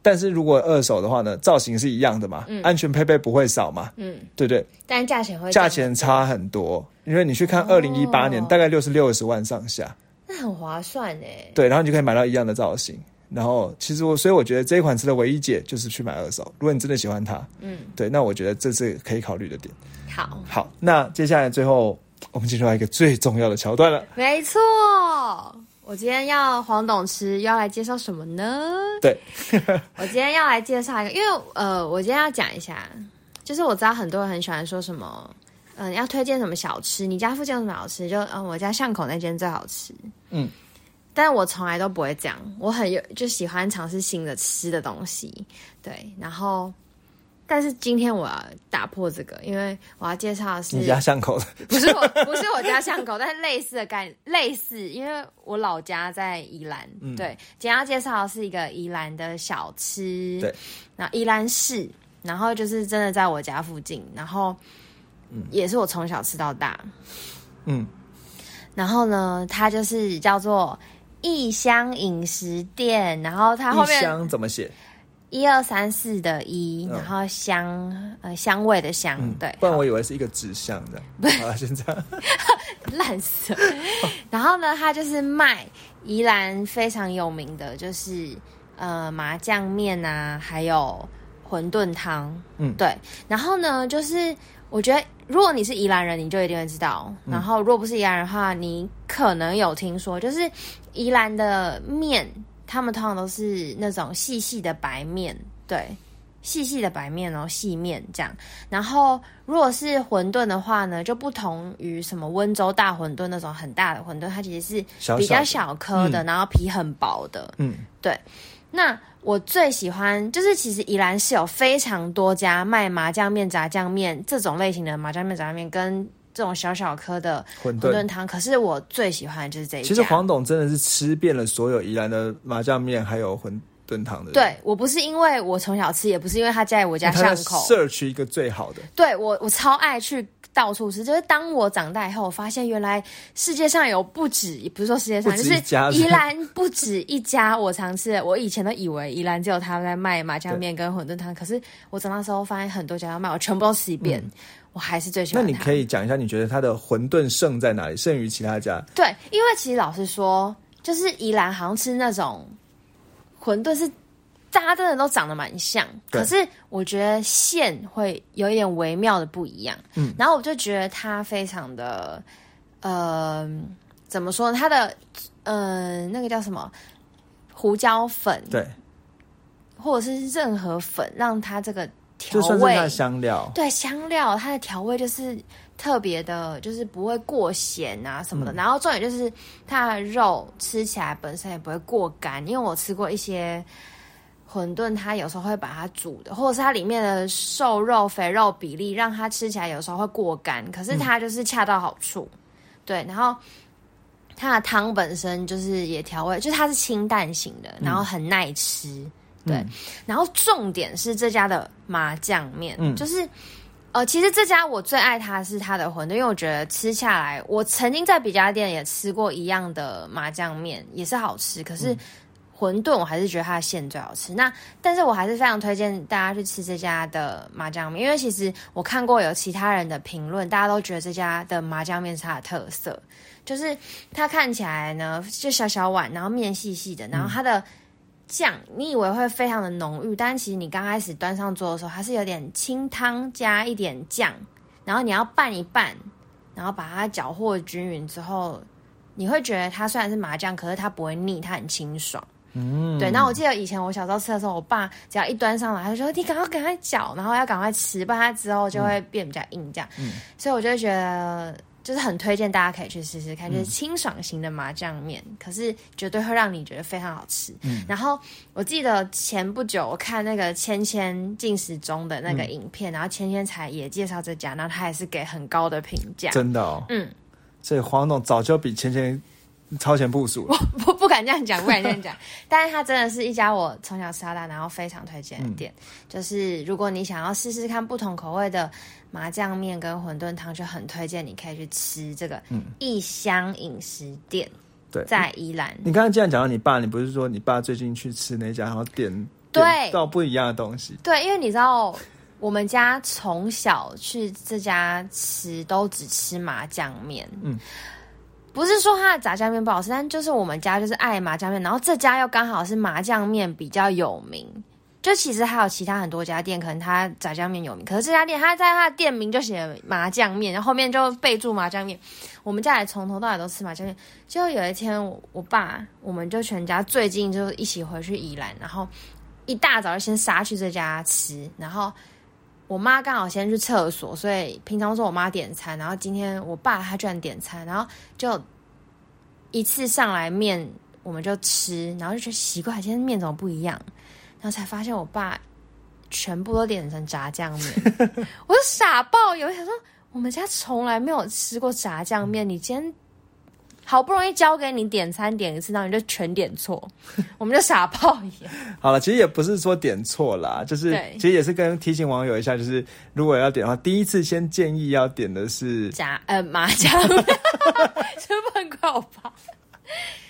但是如果二手的话呢，造型是一样的嘛，安全配备不会少嘛，嗯，对不对？但价钱会价钱差很多，因为你去看二零一八年，大概六十六十万上下，那很划算哎。对，然后你就可以买到一样的造型。然后，其实我所以我觉得这一款车的唯一解就是去买二手。如果你真的喜欢它，嗯，对，那我觉得这是可以考虑的点。好，好，那接下来最后。我们进入到一个最重要的桥段了。没错，我今天要黄董吃，要来介绍什么呢？对，<laughs> 我今天要来介绍一个，因为呃，我今天要讲一下，就是我知道很多人很喜欢说什么，嗯，要推荐什么小吃，你家附近有什么好吃？就嗯，我家巷口那间最好吃。嗯，但是我从来都不会这样，我很有就喜欢尝试新的吃的东西。对，然后。但是今天我要打破这个，因为我要介绍的是你家巷口的，<laughs> 不是我，不是我家巷口，但是类似的概 <laughs> 类似，因为我老家在宜兰，对，今天要介绍的是一个宜兰的小吃，对，那宜兰市，然后就是真的在我家附近，然后，也是我从小吃到大，嗯，然后呢，它就是叫做异乡饮食店，然后它后面怎么写？一二三四的一，然后香呃香味的香，对，不然我以为是一个指向的。好了，现在 <laughs> 烂死。<laughs> 然后呢，它就是卖宜兰非常有名的，就是呃麻酱面啊，还有馄饨汤。嗯，对。然后呢，就是我觉得如果你是宜兰人，你就一定会知道。然后如果不是宜兰人的话，你可能有听说，就是宜兰的面。他们通常都是那种细细的白面，对，细细的白面哦，细面这样。然后如果是馄饨的话呢，就不同于什么温州大馄饨那种很大的馄饨，它其实是小小的比较小颗的，然后皮很薄的。嗯，对。那我最喜欢就是，其实宜兰是有非常多家卖麻酱面、炸酱面这种类型的麻酱面、炸酱面，跟这种小小颗的馄饨。汤。可是我最喜欢的就是这一家。其实黄董真的是吃遍了所有宜兰的麻酱面，还有馄饨汤的人。对我不是因为我从小吃，也不是因为他在我家巷口。search 一个最好的。对我，我超爱去到处吃。就是当我长大以后，我发现原来世界上有不止，也不是说世界上，就是 <laughs> 宜兰不止一家我常吃的。我以前都以为宜兰只有他们在卖麻酱面跟馄饨汤，可是我长大之后发现很多家要卖，我全部都吃一遍，我还是最喜欢那你可以讲一下，你觉得它的馄饨胜在哪里？胜于其他家？对，因为其实老实说，就是宜兰好像吃那种馄饨是大家真的都长得蛮像，可是我觉得馅会有一点微妙的不一样。嗯，然后我就觉得它非常的，呃，怎么说呢？它的呃那个叫什么胡椒粉，对，或者是任何粉，让它这个调就算是味香料。对香料，它的调味就是特别的，就是不会过咸啊什么的。然后重点就是它的肉吃起来本身也不会过干，因为我吃过一些馄饨，它有时候会把它煮的，或者是它里面的瘦肉、肥肉比例，让它吃起来有时候会过干，可是它就是恰到好处。对，然后。它的汤本身就是也调味，就是它是清淡型的，然后很耐吃。对，嗯。然后重点是这家的麻酱面，嗯。就是呃，其实这家我最爱它是它的馄饨，因为我觉得吃下来，我曾经在别家店也吃过一样的麻酱面，也是好吃，可是。馄饨我还是觉得它的馅最好吃。那但是我还是非常推荐大家去吃这家的麻酱面，因为其实我看过有其他人的评论，大家都觉得这家的麻酱面是它的特色，就是它看起来呢就小小碗，然后面细细的，然后它的酱你以为会非常的浓郁，但其实你刚开始端上桌的时候，它是有点清汤加一点酱，然后你要拌一拌，然后把它搅和均匀之后，你会觉得它虽然是麻酱，可是它不会腻，它很清爽。嗯，对，那我记得以前我小时候吃的时候，我爸只要一端上来，他就说你赶快赶快搅，然后要赶快吃，不然它之后就会变比较硬这样。嗯所以我就觉得就是很推荐大家可以去试试看，嗯就是清爽型的麻酱面，可是绝对会让你觉得非常好吃。嗯然后我记得前不久我看那个芊芊进食中的那个影片，然后芊芊才也介绍这家，然后他也是给很高的评价。真的哦。嗯，所以黄董早就比芊芊超前部署了。<laughs> 不不敢这样讲，不敢这样讲。<laughs> 但是它真的是一家我从小吃到大，然后非常推荐的店。就是如果你想要试试看不同口味的麻酱面跟馄饨汤，就很推荐你可以去吃这个异乡饮食店，对，在宜兰。你刚才既然讲到你爸，你不是说你爸最近去吃那家，然后点到不一样的东西？对，因为你知道。我们家从小去这家吃，都只吃麻酱面。嗯，不是说它的炸酱面不好吃，但就是我们家就是爱麻酱面，然后这家又刚好是麻酱面比较有名。就其实还有其他很多家店，可能他炸酱面有名，可是这家店他在他的店名就写麻酱面，然后后面就备注麻酱面。我们家也从头到尾都吃麻酱面。就有一天我，我爸我们就全家最近就一起回去宜兰，然后一大早就先杀去这家吃，然后。我妈刚好先去厕所，所以平常说我妈点餐，然后今天我爸他居然点餐，然后就一次上来面我们就吃，然后就觉得奇怪，今天面怎么不一样？然后才发现我爸全部都点成炸酱面，<laughs> 我就傻爆眼，我想说我们家从来没有吃过炸酱面，你今天好不容易交给你点餐点一次，然后你就全点错，我们就傻爆眼。<laughs> 好了，其实也不是说点错啦，就是其实也是跟提醒网友一下，就是如果要点的话，第一次先建议要点的是炸呃麻酱面，<laughs> 是不很可怕？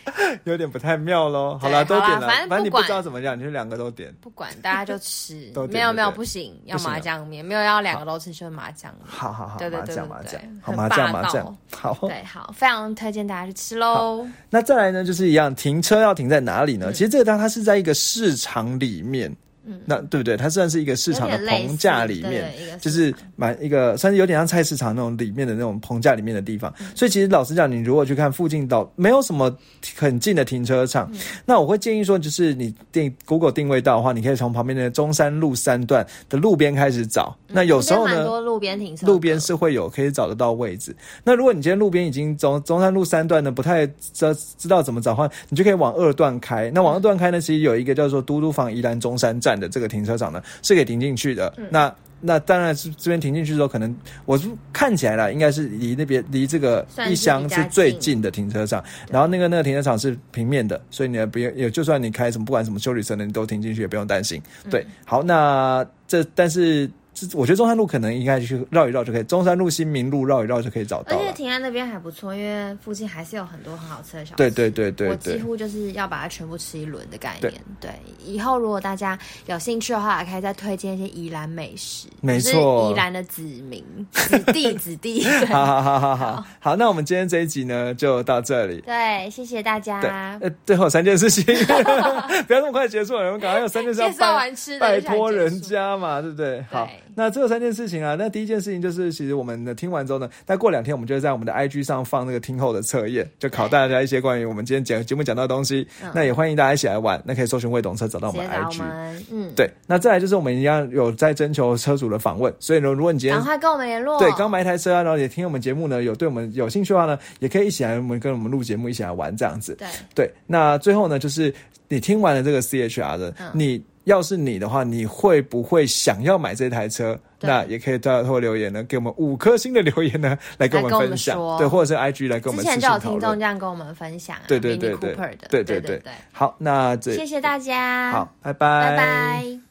<laughs> 有点不太妙喽。好啦，对好啦都点了，反正你不管知道怎么样，你就两个都点。不管大家就吃 <laughs> 没有没有不行，要麻酱面，没有要两个都吃就是麻酱面。好好好，对对对对麻酱麻酱，好麻酱麻酱好。对，好，非常推荐大家去吃喽。那再来呢，就是一样，停车要停在哪里呢？嗯其实这个地方它是在一个市场里面，嗯，那对不对？它算是一个市场的棚架里面，就是蛮一个，算是有点像菜市场那种里面的那种棚架里面的地方。所以其实老实讲，你如果去看附近到没有什么很近的停车场，那我会建议说，就是你定 Google 定位到的话，你可以从旁边的中山路三段的路边开始找。那有时候呢，多路边停车，路边是会有可以找得到位置。那如果你今天路边已经中中山路三段呢，不太知知道怎么找的话，你就可以往二段开。那往二段开呢，其实有一个叫做嘟嘟房宜兰中山站的这个停车场呢，是可以停进去的。那那当然是这边停进去之后，可能我看起来了，应该是离那边离这个一箱是最近的停车场。然后那个那个停车场是平面的，所以你也不用，也就算你开什么不管什么修理车的，你都停进去也不用担心。对，好，那这但是。我觉得中山路可能应该去绕一绕就可以，中山路、新民路绕一绕就可以找到。而且停在那边还不错，因为附近还是有很多很好吃的小吃。对对对对，我几乎就是要把它全部吃一轮的概念。对，以后如果大家有兴趣的话，也可以再推荐一些宜兰美食。没错，宜兰的子民、子弟、<laughs> 子弟。<laughs> 好好好好好，好，那我们今天这一集呢就到这里。对，谢谢大家。呃，最后三件事情，<laughs> 不要那么快结束，我们赶快有三件事要拜托人家嘛，对不对？好。那这三件事情啊，那第一件事情就是，其实我们的听完之后呢，再过两天我们就会在我们的 IG 上放那个听后的测验，就考大家一些关于我们今天讲节目讲到的东西。那也欢迎大家一起来玩，那可以搜寻未懂车找到我们 IG。嗯，对。那再来就是我们一样有在征求车主的访问，所以呢，如果你今天赶快跟我们联络，对，刚买一台车啊，然后也听我们节目呢，有对我们有兴趣的话呢，也可以一起来我们跟我们录节目，一起来玩这样子。对对。那最后呢，就是你听完了这个 CHR 的，你。要是你的话，你会不会想要买这台车？那也可以在后留言呢，给我们五颗星的留言呢，<laughs> 来跟我们分享。对，或者是 IG 来跟我们。之前就有听众这样跟我们分享，对对对对，对对对。好，那这谢谢大家，好，拜拜，拜拜。